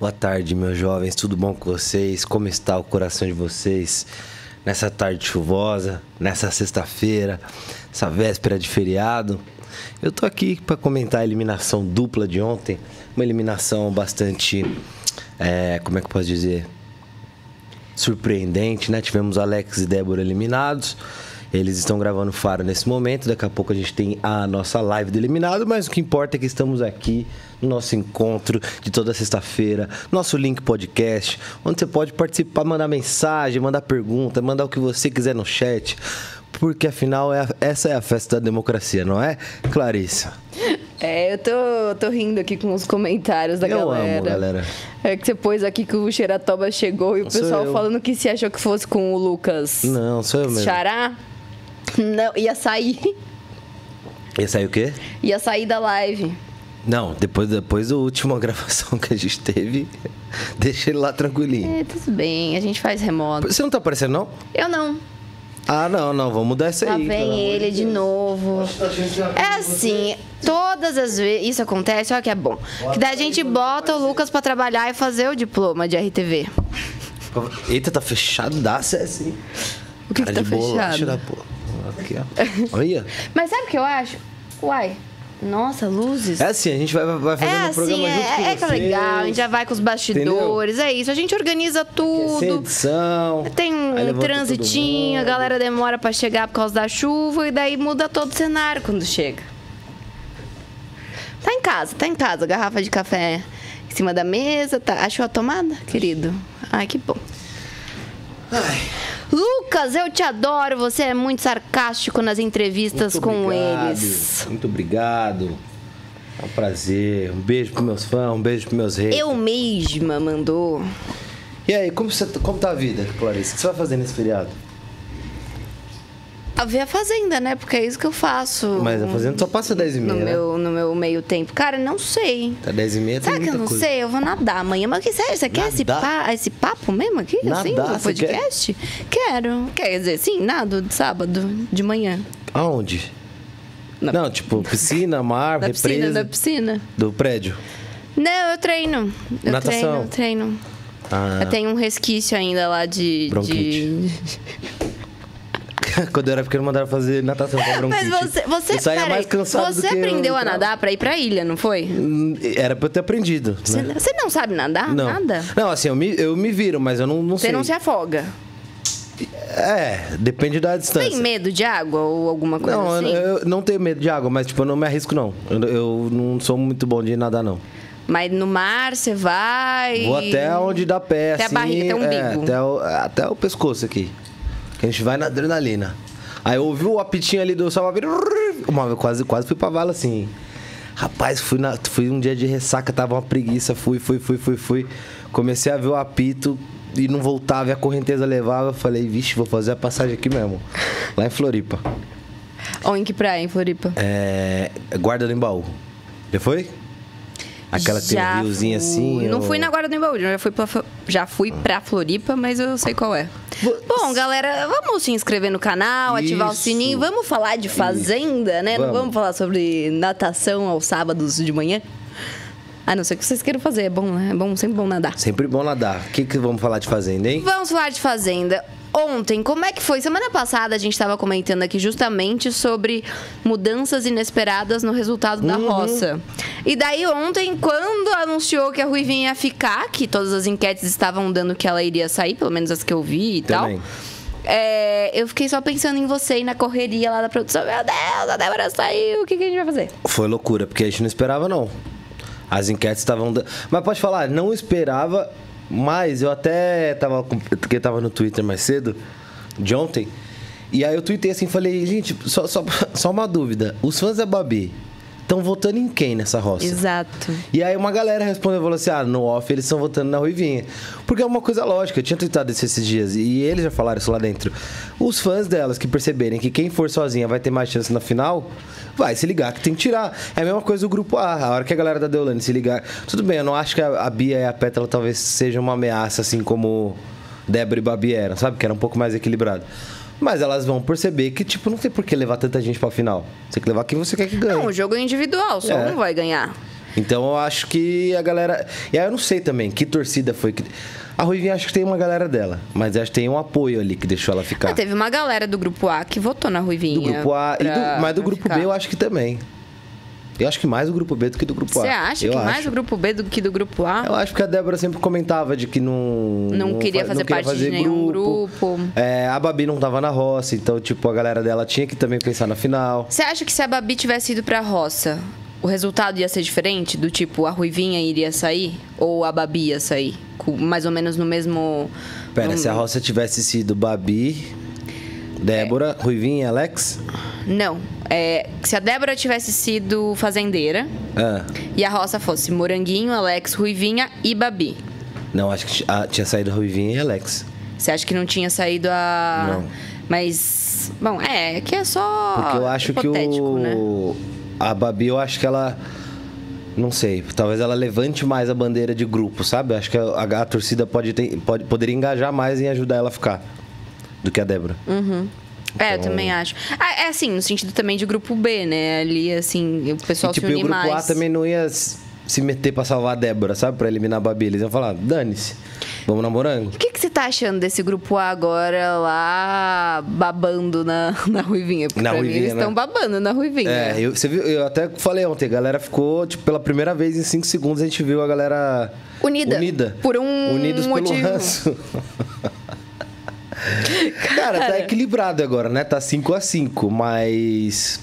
Boa tarde, meus jovens. Tudo bom com vocês? Como está o coração de vocês nessa tarde chuvosa, nessa sexta-feira, essa véspera de feriado? Eu tô aqui para comentar a eliminação dupla de ontem, uma eliminação bastante, é, como é que eu posso dizer, surpreendente, né? Tivemos Alex e Débora eliminados. Eles estão gravando Faro nesse momento. Daqui a pouco a gente tem a nossa live do eliminado, mas o que importa é que estamos aqui no nosso encontro de toda sexta-feira, nosso link podcast, onde você pode participar, mandar mensagem, mandar pergunta, mandar o que você quiser no chat, porque afinal é a, essa é a festa da democracia, não é, Clarissa? É, eu tô, tô rindo aqui com os comentários da Eu galera. amo, galera. É que você pôs aqui que o Xeratoba chegou e o pessoal falando que se achou que fosse com o Lucas Não, sou eu mesmo. Xará. Não, ia sair. Esse aí o quê? Ia sair da live. Não, depois, depois da última gravação que a gente teve, deixa ele lá tranquilinho. É, tudo bem, a gente faz remoto. Você não tá aparecendo, não? Eu não. Ah, não, não, vamos mudar isso Lá aí. amor vem ele de novo. É assim, todas as vezes isso acontece, olha que é bom. Que daí a gente bota o Lucas pra trabalhar e fazer o diploma de RTV. Eita, tá fechado, dá CS, hein? O que, que tá de fechado? da porra. Aqui, ó. Olha. Mas sabe o que eu acho? Uai, nossa, luzes. É assim, a gente vai, vai fazendo É um programa assim, junto com é, é que é legal, a gente já vai com os bastidores, é isso, a gente organiza Sem tudo. edição. Tem um transitinho, a galera demora pra chegar por causa da chuva e daí muda todo o cenário quando chega. Tá em casa, tá em casa, garrafa de café em cima da mesa, tá. Achou a tomada, querido? Ai, que bom. Lucas, eu te adoro, você é muito sarcástico nas entrevistas Muito com obrigado, eles. Muito obrigado. É um prazer. Um beijo pros meus fãs, um beijo pros meus reis. Eu mesma mandou. E aí, como, você, como tá a vida, Clarice? O que você vai fazer nesse feriado? A ver a fazenda, né? Porque é isso que eu faço. Mas a fazenda só passa 10 e no meia, né? meu, no meu meio tempo. Cara, não sei. Tá 10 e meia, tem Sabe que eu não coisa. sei? Eu vou nadar amanhã. Mas que sério, você quer esse, Nadar? pa- esse papo mesmo aqui? assim, Nadar, no você quer? podcast? Quero. Quer dizer, sim, nado de sábado, de manhã. Aonde? Na- Não, tipo, piscina, mar, Na represa. piscina, na piscina. Do prédio. Não, eu treino. Eu Natação? treino, treino. Ah, Eu tenho um resquício ainda lá de. Bronquite. de... quando eu era pequeno, mandaram fazer natação com Mas bronquite. você. você Eu saía mais cansado você do que eu aprendeu a entrava. nadar pra ir pra ilha, não foi? Hum, Era pra eu ter aprendido. Você, né? você não sabe nadar? Não. Nada? Não, assim, eu me, eu me viro, mas eu não, não Você sei. não se afoga. É, depende da distância. Tem medo de água ou alguma coisa Não, assim? eu, eu não tenho medo de água, mas tipo, eu não me arrisco, não. Eu, eu não sou muito bom de nadar, não. Mas no mar você vai. Vou até onde dá pé, Até a assim. barriga, até o é, umbigo. até, o, até o pescoço aqui. Que a gente vai na adrenalina. Aí eu ouvi o apitinho ali do vez quase, quase fui pra vala assim. Rapaz, fui, na, fui um dia de ressaca, tava uma preguiça. Fui, fui, fui, fui, fui. Comecei a ver o apito e não voltava e a correnteza levava. Eu falei, vixe, vou fazer a passagem aqui mesmo. Lá em Floripa. Ou em que praia, em Floripa? É. Guarda do Embaú. Já foi? Aquela que tem Já um assim. Não ou- fui na Guarda do Embaú, já fui, pra, já fui pra Floripa, mas eu sei qual é. Bom, galera, vamos se inscrever no canal, ativar o Isso. sininho. Vamos falar de fazenda, né? Não Vamos. vamos falar sobre natação aos sábados de manhã? A não ser que vocês queiram fazer, é bom, né? É bom, sempre bom nadar. Sempre bom nadar. O que, que vamos falar de fazenda, hein? Vamos falar de fazenda. Ontem, como é que foi? Semana passada a gente estava comentando aqui justamente sobre mudanças inesperadas no resultado Uhum. da roça. E daí ontem, quando anunciou que a Ruivinha ia ficar, que todas as enquetes estavam dando que ela iria sair, pelo menos as que eu vi e Também. tal. é, eu fiquei só pensando em você e na correria lá da produção. Meu Deus, a Débora saiu, o que, que a gente vai fazer? Foi loucura, porque a gente não esperava, não. As enquetes estavam. Mas pode falar, não esperava, mas eu até tava. Porque tava no Twitter mais cedo, de ontem. E aí eu tuitei assim falei, gente, só, só, só uma dúvida. Os fãs da Babi estão votando em quem nessa roça? Exato. E aí uma galera respondeu, falou assim, ah, no off eles estão votando na Ruivinha. Porque é uma coisa lógica, eu tinha tweetado isso esses dias, e eles já falaram isso lá dentro. Os fãs delas que perceberem que quem for sozinha vai ter mais chance na final, vai se ligar que tem que tirar. É a mesma coisa do grupo A, a hora que a galera da Deolane se ligar. Tudo bem, eu não acho que a, Bia e a Pétala talvez sejam uma ameaça, assim como Débora e Babi eram, sabe? Que era um pouco mais equilibrado. Mas elas vão perceber que, tipo, não tem por que levar tanta gente pra final. Você tem que levar quem você quer que ganhe. Não, o jogo é individual, só É. um vai ganhar. Então eu acho que a galera. E aí eu não sei também que torcida foi que. A Ruivinha acho que tem uma galera dela, mas acho que tem um apoio ali que deixou ela ficar. Ah, teve uma galera do grupo A que votou na Ruivinha. do grupo A, e do- pra- mas do pra grupo ficar. B eu acho que também. Eu acho que mais do grupo B do que do grupo A. Você acha eu que acho. mais do grupo B do que do grupo A? Eu acho que a Débora sempre comentava de que não. Não queria fa- fazer parte de nenhum grupo. É, a Babi não tava na roça, então, tipo, a galera dela tinha que também pensar na final. Você acha que se a Babi tivesse ido pra roça, o resultado ia ser diferente? Do tipo, a Ruivinha iria sair? Ou a Babi ia sair? Com- mais ou menos no mesmo. Pera, no- se a roça tivesse sido Babi, Débora, Ruivinha e Alex. Não. É, se a Débora tivesse sido fazendeira Ah, e a roça fosse Moranguinho, Alex, Ruivinha e Babi. não, acho que t- ah, tinha saído Ruivinha e Alex. Você acha que não tinha saído a. Não. Mas. Bom, é, que é só. Porque eu acho que o. né? A Babi, eu acho que ela. Não sei, talvez ela levante mais a bandeira de grupo, sabe? Acho que a, a- a torcida pode, ter, pode poderia engajar mais em ajudar ela a ficar do que a Débora. É, eu Então- também acho. Ah, é assim, no sentido também de grupo B, né? Ali, assim, o pessoal e tipo, se e o unir grupo mais. A também não ia se meter pra salvar a Débora, sabe? Pra eliminar a Babi. Eles iam falar, dane-se, vamos na morango. O que, que você tá achando desse grupo A agora lá babando na, na Ruivinha? Porque Na pra mim Ruivinha, eles estão né? babando na Ruivinha. É, eu, você viu, eu até falei ontem, a galera ficou, tipo, pela primeira vez em 5 segundos a gente viu a galera Unida. unida. Por um Unidos pelo motivo. ranço. Cara, tá equilibrado agora, né? Tá 5 a 5 mas.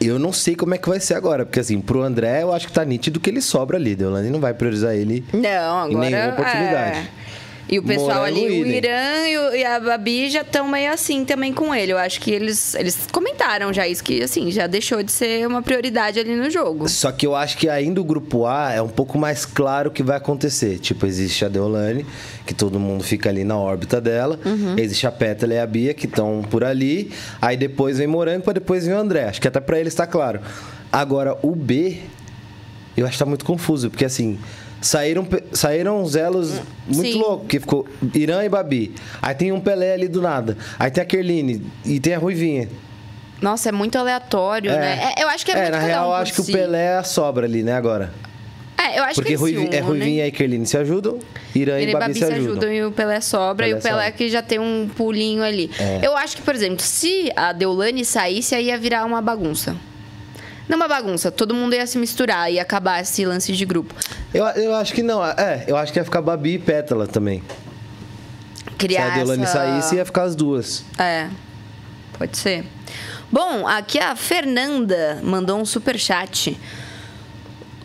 Eu não sei como é que vai ser agora, porque assim, pro André eu acho que tá nítido que ele sobra ali. Deolane não vai priorizar ele. Não, agora. Em nenhuma oportunidade. é. E o pessoal ali, o. Irã e, o- e a Babi já estão meio assim também com ele. Eu acho que eles, eles comentaram já isso, que assim, já deixou de ser uma prioridade ali no jogo. Só que eu acho que ainda o grupo A é um pouco mais claro o que vai acontecer. Tipo, existe a Deolane, que todo mundo fica ali na órbita dela. Uhum. Existe a Pétala e a Bia, que estão por ali. Aí depois vem Morango, pra depois vem o André. Acho que até pra eles tá claro. Agora, o B, eu acho que tá muito confuso, porque assim. Saíram, saíram uns elos muito Sim. loucos, que ficou Irã e Babi. Aí tem um Pelé ali do nada. Aí tem a Kerline e tem a Ruivinha. Nossa, é muito aleatório, né? É, eu acho que é, muito na real, um eu acho que si. o Pelé é sobra ali, né, agora. É, eu acho Porque que se Ruivi, é unem. Ruivinha e Kerline se ajudam, Irã e Babi, se ajudam. e o Pelé sobra. e Pelé o Pelé sobra. que já tem um pulinho ali. É. Eu acho que, por exemplo, se a Deolane saísse, aí ia virar uma bagunça. Não uma bagunça, todo mundo ia se misturar e acabar esse lance de grupo. Eu, eu acho que não, é, eu acho que ia ficar Babi e Pétala também. Criar Se a Deolane essa... saísse, ia ficar as duas. É, pode ser. Bom, aqui a Fernanda mandou um super chat.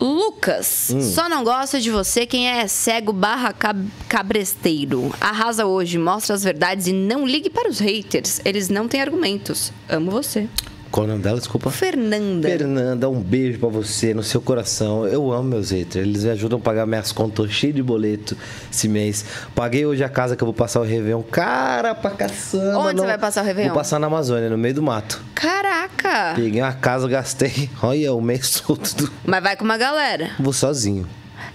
Lucas, Hum. só não gosta de você quem é cego barra cab- cabresteiro. Arrasa hoje, mostra as verdades e não ligue para os haters. Eles não têm argumentos. Amo você. Qual o nome dela? Desculpa. Fernanda. Fernanda, um beijo pra você no seu coração. Eu amo meus haters. Eles me ajudam a pagar minhas contas. Cheio de boleto esse mês. Paguei hoje a casa que eu vou passar o Réveillon. Cara, pra caçamba. Onde não- você vai passar o Réveillon? Vou passar na Amazônia, no meio do mato. Caraca! Peguei uma casa, gastei. Olha, o mês todo. do- Mas vai com uma galera. Vou sozinho.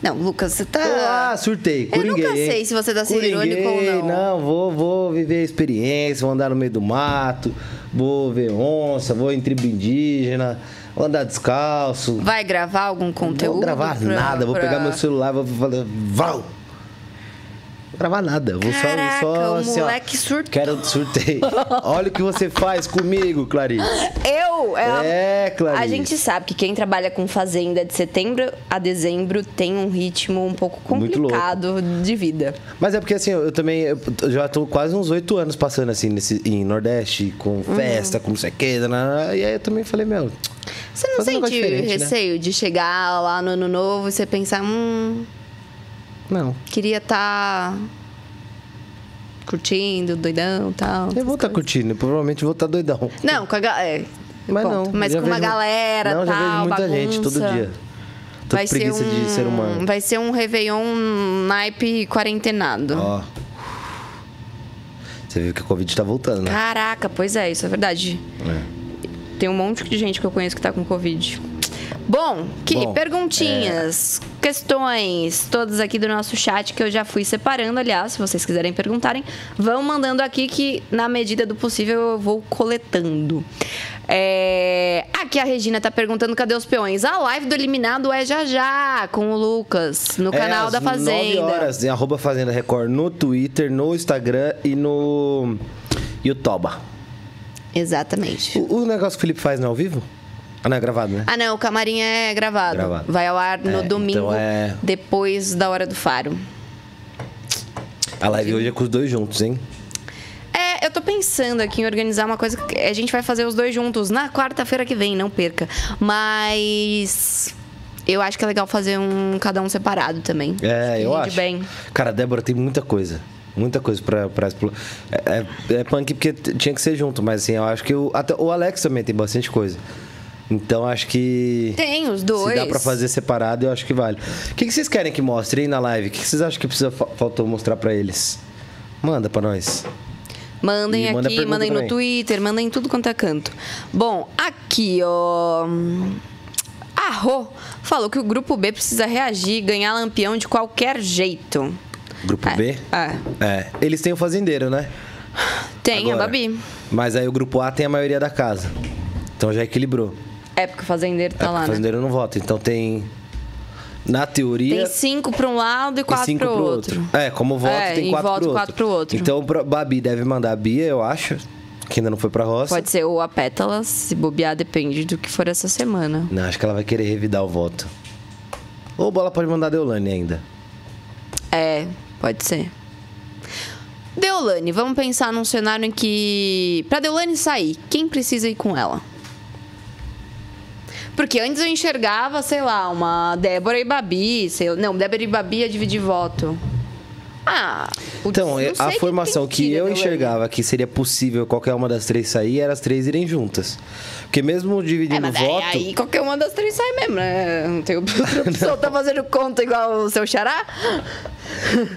Não, Lucas, você tá. Ah, surtei. Eu nunca Coringuei, hein? sei se você tá sendo irônico ou Coringuei, não. Não, vou, vou viver a experiência, vou andar no meio do mato, vou ver onça, vou em tribo indígena, vou andar descalço. Vai gravar algum Não conteúdo? vou gravar pra- nada, vou pra- pegar meu celular, vou falar, val! Vou gravar nada, vou Caraca, só, só o assim, ó, moleque surtou. Quero surtei. Olha o que você faz comigo, Clarice. Eu? É, Clarice. A gente sabe que quem trabalha com fazenda de setembro a dezembro tem um ritmo um pouco complicado de vida. Mas é porque assim, eu também eu já tô quase uns oito anos passando assim nesse, em Nordeste, com Uhum. festa, com não sei o que, e aí eu também falei, meu, Você não um sente diferente, né? receio de chegar lá no ano novo e você pensar, hum, não. queria estar curtindo, doidão e tal. Eu vou estar curtindo, provavelmente vou estar doidão. Não, com a galera. Mas não. Mas com uma galera, Não, tal, já vejo muita bagunça. gente todo dia. Tô vai ser um, de ser humano. Vai ser um Réveillon naipe quarentenado. Ó. Você viu que o Covid tá voltando, né? Caraca, pois é, isso é verdade. É. Tem um monte de gente que eu conheço que tá com Covid. Bom, que Bom, perguntinhas, questões, todas aqui do nosso chat que eu já fui separando, aliás, se vocês quiserem perguntarem, vão mandando aqui que na medida do possível eu vou coletando. É... Aqui a Regina tá perguntando cadê os peões. A live do eliminado é já já, com o Lucas, no É, canal da 9 Fazenda. horas, em arroba Fazenda Record no Twitter, no Instagram e no YouTube. Exatamente. O, o negócio que o Felipe faz não é ao vivo? Ah, não, é gravado, né? Ah, não, o camarim é gravado. Gravado. Vai ao ar no É, domingo, então é- depois da hora do faro. A live hoje é com os dois juntos, hein? É, eu tô pensando aqui em organizar uma coisa que a gente vai fazer os dois juntos na quarta-feira que vem, não perca. Mas eu acho que é legal fazer um cada um separado também. É, eu acho. bem. Cara, a Débora tem muita coisa. Muita coisa pra, pra explorar. É, é, é punk porque tinha que ser junto, mas assim, eu acho que o, até o Alex também tem bastante coisa. Então acho que. Tem os dois. Se dá pra fazer separado, eu acho que vale. O que, que vocês querem que mostre aí na live? O que, que vocês acham que precisa fa- faltou mostrar pra eles? Manda pra nós. Mandem manda aqui, mandem no também. Twitter, mandem em tudo quanto é canto. Bom, aqui, ó. A Rô falou que o grupo B precisa reagir e ganhar lampião de qualquer jeito. Grupo É, B? É. É. Eles têm o fazendeiro, né? Tem, a Agora. Babi. Mas aí o grupo A tem a maioria da casa. Então já equilibrou. É porque o fazendeiro tá é, lá, o né? fazendeiro não vota. Então tem. Na teoria. Tem cinco pra um lado e quatro cinco pro pro outro. É, como voto, É, tem quatro, pro, quatro outro. outro. Então, Babi deve mandar a Bia, eu acho, que ainda não foi pra roça. Pode ser ou a pétala, se bobear, depende do que for essa semana. Não, acho que ela vai querer revidar o voto. Ou Bola pode mandar a Deolane ainda. É, pode ser. Deolane, vamos pensar num cenário em que. Pra Deolane sair, quem precisa ir com ela? Porque antes eu enxergava, sei lá, uma Débora e Babi. Sei, não, Débora e Babi ia dividir voto. Ah, putz, Então, não a formação que tira, eu enxergava que seria possível qualquer uma das três sair era as três irem juntas. Porque mesmo É, dividindo mas o aí, voto. aí qualquer uma das três sai mesmo, né? Não tem outra opção. Tá fazendo conta igual o seu xará?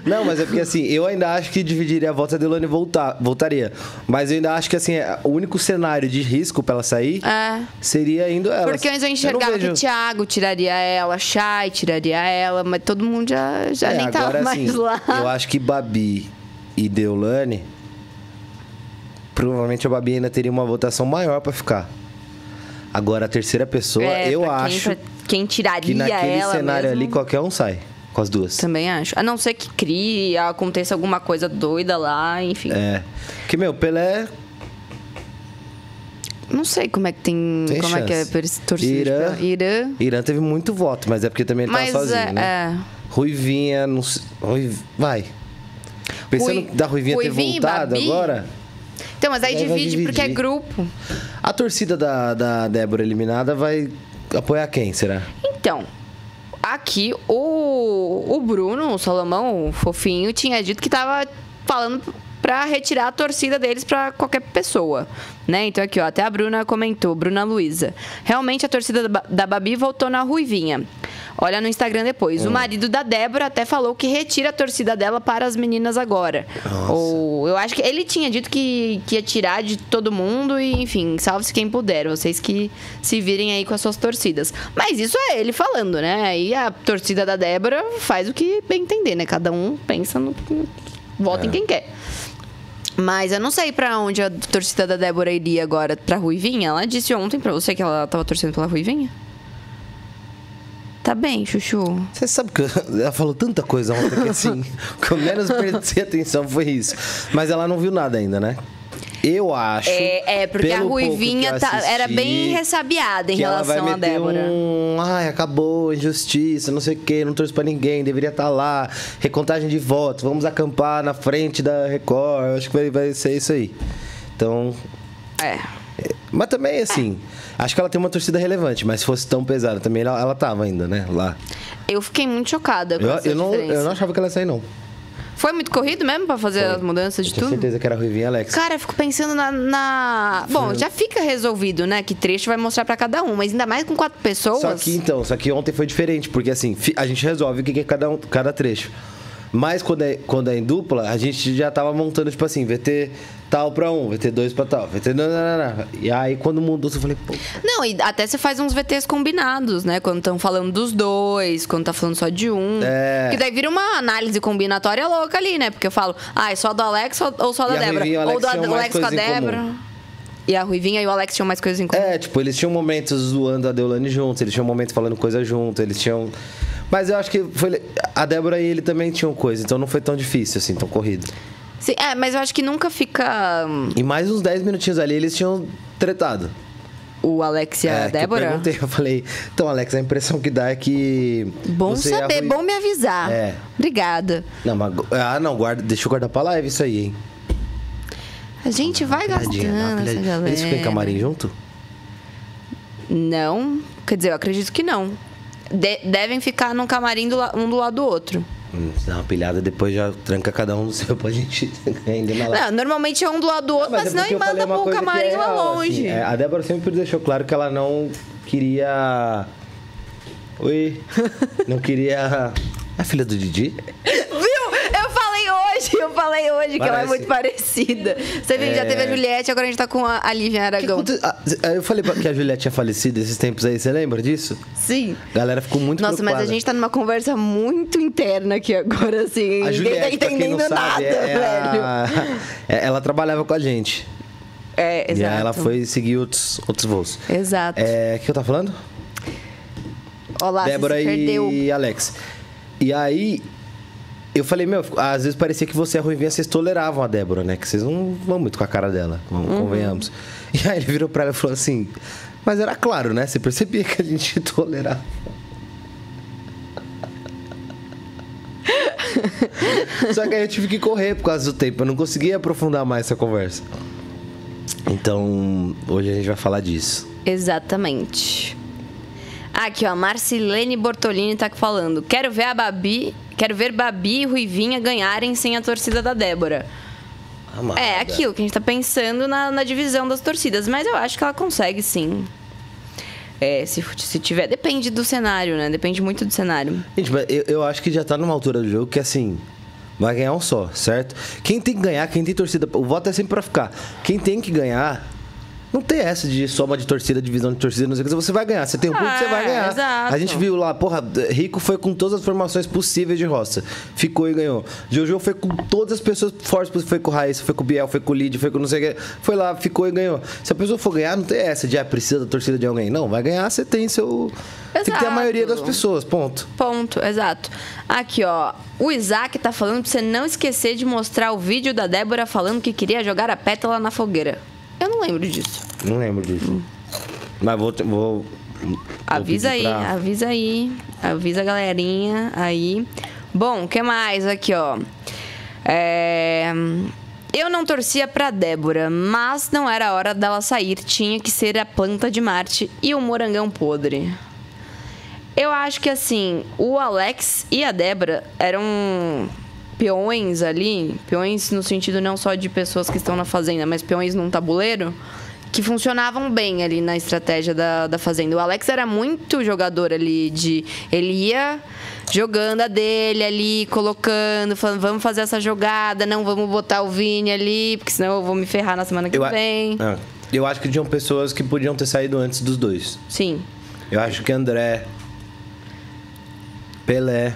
Não, mas é porque assim, eu ainda acho que dividiria a voto se a Deolane voltar, voltaria. Mas eu ainda acho que assim, é, o único cenário de risco pra ela sair É. seria indo ela. Porque antes eu enxergava vejo- que Thiago tiraria ela, Chay tiraria ela, mas todo mundo já, já É, nem tava agora, mais assim, lá. Eu acho que Babi e Deolane. Provavelmente a Babi ainda teria uma votação maior pra ficar. Agora a terceira pessoa, É, eu pra quem- acho pra quem tiraria que naquele cenário mesmo, ali qualquer um sai com as duas. Também acho. A não ser que crie, aconteça alguma coisa doida lá, enfim. É. Que, meu, Pelé Não sei como é que tem. Tem como é que é chance. torcida. Irã. Irã. Irã teve muito voto, mas é porque também ele Mas tava sozinho, é, né? é. Ruivinha, não sei. Rui... Vai. Pensando Rui- da Ruivinha ter Ruivinha e voltado agora. Então, mas aí Aí divide porque é grupo. A torcida da, da Débora eliminada vai apoiar quem, será? Então, aqui o, o Bruno, o Salomão, o fofinho, tinha dito que tava falando pra retirar a torcida deles pra qualquer pessoa, né? Então aqui, ó, até a Bruna comentou, Bruna Luiza. Realmente a torcida da Ba- da Babi voltou na Ruivinha. Olha no Instagram depois. O marido da Débora até falou que retira a torcida dela para as meninas agora. Nossa. Ou eu acho que ele tinha dito que, que ia tirar de todo mundo e, enfim, salve-se quem puder. Vocês que se virem aí com as suas torcidas. Mas isso é ele falando, né? Aí a torcida da Débora faz o que bem entender, né? Cada um pensa no. Vota É. em quem quer. Mas eu não sei pra onde a torcida da Débora iria agora. Pra Ruivinha? Ela disse ontem pra você que ela tava torcendo pela Ruivinha? Tá bem, Chuchu. Você sabe que ela falou tanta coisa ontem que assim, o que eu menos prestei atenção foi isso. Mas ela não viu nada ainda, né? Eu acho. É, é porque a Ruivinha tá- era assisti, bem ressabiada em relação meter Débora. Um, Ai, acabou, injustiça, não sei o quê, não torço pra ninguém, deveria estar lá. Recontagem de votos, vamos acampar na frente da Record. Eu acho que vai, vai ser isso aí. Então. É. Mas também, assim, acho que ela tem uma torcida relevante, mas se fosse tão pesada também, ela, ela tava ainda, né? Lá. Eu fiquei muito chocada com Eu, essa eu, não, eu não achava que ela ia sair, não. Foi muito corrido mesmo pra fazer as mudanças de Eu tinha tudo? certeza que era Ruivinha e Alex. Cara, eu fico pensando na, na- Bom, já fica resolvido, né? Que trecho vai mostrar pra cada um, mas ainda mais com quatro pessoas. Só que então, só que ontem foi diferente, porque assim, a gente resolve o que que é cada, um, cada trecho. Mas quando é, quando é em dupla, a gente já tava montando, tipo assim, VT tal pra um, VT dois pra tal, VT. Não, não, não. E aí quando mudou, eu falei, pô. Não, e até você faz uns VTs combinados, né? Quando estão falando dos dois, quando tá falando só de um. É. Que daí vira uma análise combinatória louca ali, né? Porque eu falo, ah, é só do Alex ou só da Débora? Ou do Alex com a. Débora. E a Ruivinha e o Alex tinham mais coisas em comum. É, tipo, eles tinham momentos zoando a Deolane juntos, eles tinham momentos falando coisa junto, eles tinham. Mas eu acho que foi. A Débora e ele também tinham coisa, então não foi tão difícil, assim, tão corrido. Sim, é, mas eu acho que nunca fica hum, E mais uns 10 minutinhos ali, eles tinham tretado. o Alex e a É, Débora. Eu perguntei, eu falei, então, Alex, a impressão que dá é que. Bom saber, bom me avisar. É. Obrigada. Não, mas. Ah, não, guarda, deixa eu guardar pra live isso aí, hein? A gente vai gastando essa galera. Eles ficam em camarim junto? Não. Quer dizer, eu acredito que não. De- devem ficar num camarim do um do lado do outro. Hum, dá uma pilhada, depois já tranca cada um no seu pra gente ainda na live. Não, normalmente é um do lado do outro, mas, é senão falei manda pro camarim é lá real, longe. assim, é, a Débora sempre deixou claro que ela não queria. Oi. não queria. É a filha do Didi? Viu? Eu falei hoje, eu falei hoje que ela é Parece. muito parecida. Você viu, já teve a Juliette, agora a gente tá com a, a Lívia Que Aragão. aconte- ah, Eu falei que a Juliette tinha falecido esses tempos aí, você lembra disso? Sim. A galera ficou muito Nossa, mas a preocupada. gente tá numa conversa muito interna aqui agora, assim. A ninguém Juliette, tá entendendo sabe, nada, é velho. a- é- ela trabalhava com a gente. É, E exato. aí ela foi seguir outros, outros voos. Exato. É, o que eu tava falando? Olá, Débora e Alex. E aí, eu falei, meu, às vezes parecia que você e a Ruivinha, vocês toleravam a Débora, né? Que vocês não vão muito com a cara dela, Uhum. convenhamos. E aí ele virou pra ela e falou assim, mas era claro, né? Você percebia que a gente tolerava. Só que aí eu tive que correr por causa do tempo, eu não conseguia aprofundar mais essa conversa. Então, hoje a gente vai falar disso. Exatamente. Aqui, ó, Marcilene Bortolini tá falando. Quero ver a Babi, quero ver Babi e Ruivinha ganharem sem a torcida da Débora. Amada. É, aquilo que a gente tá pensando na, na divisão das torcidas, mas eu acho que ela consegue sim. É, se, se tiver, depende do cenário, né? Depende muito do cenário. Gente, mas eu, eu acho que já tá numa altura do jogo que assim. Vai ganhar um só, certo? Quem tem que ganhar, quem tem torcida. O voto é sempre pra ficar. Quem tem que ganhar. Não tem essa de soma de torcida, divisão de torcida, não sei o que. Você vai ganhar. Você tem um ponto, você vai É, ganhar. exato. A gente viu lá, porra, Rico foi com todas as formações possíveis de roça. Ficou e ganhou. Jojo foi com todas as pessoas fortes possíveis. Foi com o Raíssa, foi com o Biel, foi com o Lid, foi com não sei o que. Foi lá, ficou e ganhou. Se a pessoa for ganhar, não tem essa de ah, precisa da torcida de alguém. Não, vai ganhar, você tem seu. Tem que ter a Exato. maioria das pessoas, ponto. Ponto, exato. Aqui, ó. O Isaac tá falando pra você não esquecer de mostrar o vídeo da Débora falando que queria jogar a pétala na fogueira. Eu não lembro disso. Não lembro disso. Mas vou. vou Avisa aí, pra- avisa aí. Avisa a galerinha aí. Bom, o que mais aqui, ó? É, Eu não torcia pra Débora, mas não era hora dela sair. Tinha que ser a planta de Marte e o morangão podre. Eu acho que assim, o Alex e a Débora eram peões ali, peões no sentido não só de pessoas que estão na fazenda, mas peões num tabuleiro, que funcionavam bem ali na estratégia da, da fazenda. O Alex era muito jogador ali de. Ele ia jogando a dele ali, colocando, falando, vamos fazer essa jogada, não vamos botar o Vini ali, porque senão eu vou me ferrar na semana que Eu, a- vem. Ah, eu acho que tinham pessoas que podiam ter saído antes dos dois. Sim. Eu acho que André, Pelé,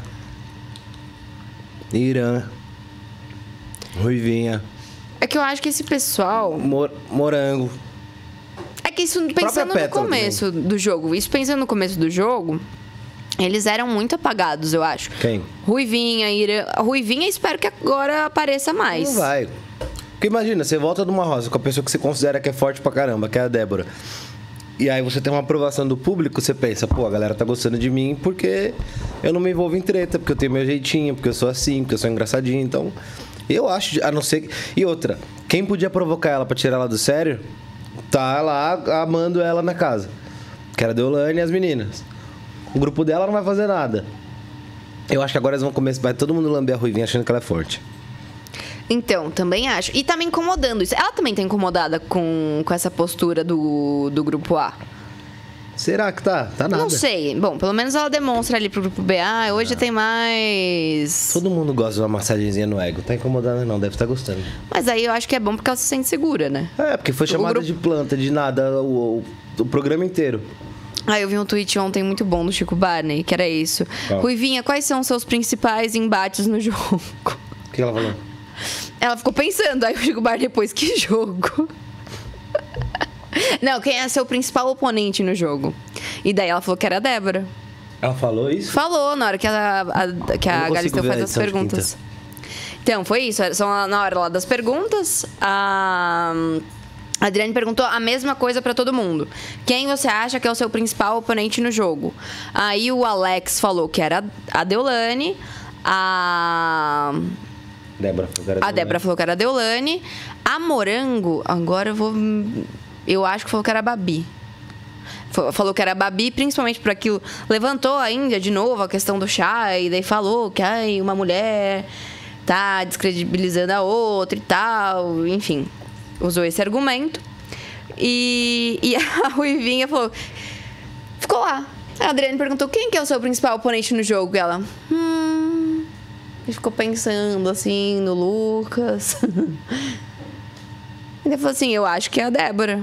Irã, Ruivinha, É que eu acho que esse pessoal. Mor- Morango. É que isso pensando no começo do jogo, isso pensando no começo do jogo, eles eram muito apagados, eu acho. Quem? Ruivinha, Ira... Ruivinha, espero que agora apareça mais. Não vai. Porque imagina, você volta numa roça com a pessoa que você considera que é forte pra caramba, que é a Débora. E aí você tem uma aprovação do público, você pensa, pô, a galera tá gostando de mim porque eu não me envolvo em treta, porque eu tenho meu jeitinho, porque eu sou assim, porque eu sou engraçadinho. Então, eu acho, a não ser. E outra, quem podia provocar ela pra tirar ela do sério, tá lá amando ela na casa. Que era a Deolane e as meninas. O grupo dela não vai fazer nada. Eu acho que agora eles vão começar. Vai todo mundo lamber a ruivinha achando que ela é forte. Então, também acho. E tá me incomodando isso. Ela também tá incomodada com, com essa postura do, do grupo A. Será que tá? Tá nada. Não sei. Bom, pelo menos ela demonstra ali pro grupo B. Ah, hoje tem mais. Todo mundo gosta de uma massagenzinha no ego. Tá incomodando não, deve estar gostando. Mas aí eu acho que é bom porque ela se sente segura, né? É, porque foi chamada grupo- de planta, de nada, o, o, o programa inteiro. Ah, eu vi um tweet ontem muito bom do Chico Barney, que era isso. Qual? Ruivinha, quais são os seus principais embates no jogo? O que ela falou? Ela ficou pensando, aí o Chico Barney depois, que jogo? Não, quem é seu principal oponente no jogo? E daí ela falou que era a Débora. Ela falou isso? Falou na hora que a, a- que a Galisteu ver a faz as perguntas. Então, foi isso. São na hora lá das perguntas. A Adriane perguntou a mesma coisa pra todo mundo. Quem você acha que é o seu principal oponente no jogo? Aí o Alex falou que era a Deolane. A. Débora falou que era A Débora falou que era a Deolane. A Morango, agora eu vou. Eu acho que falou que era a Babi. Fa- Falou que era a Babi, principalmente por aquilo. Levantou a Índia de novo a questão do chá, e daí falou que ai, uma mulher tá descredibilizando a outra e tal. Enfim, usou esse argumento. E, e a Ruivinha falou. Ficou lá. A Adriane perguntou quem que é o seu principal oponente no jogo. E ela. Hum. E ficou pensando assim no Lucas. e ele falou assim: Eu acho que é a Débora.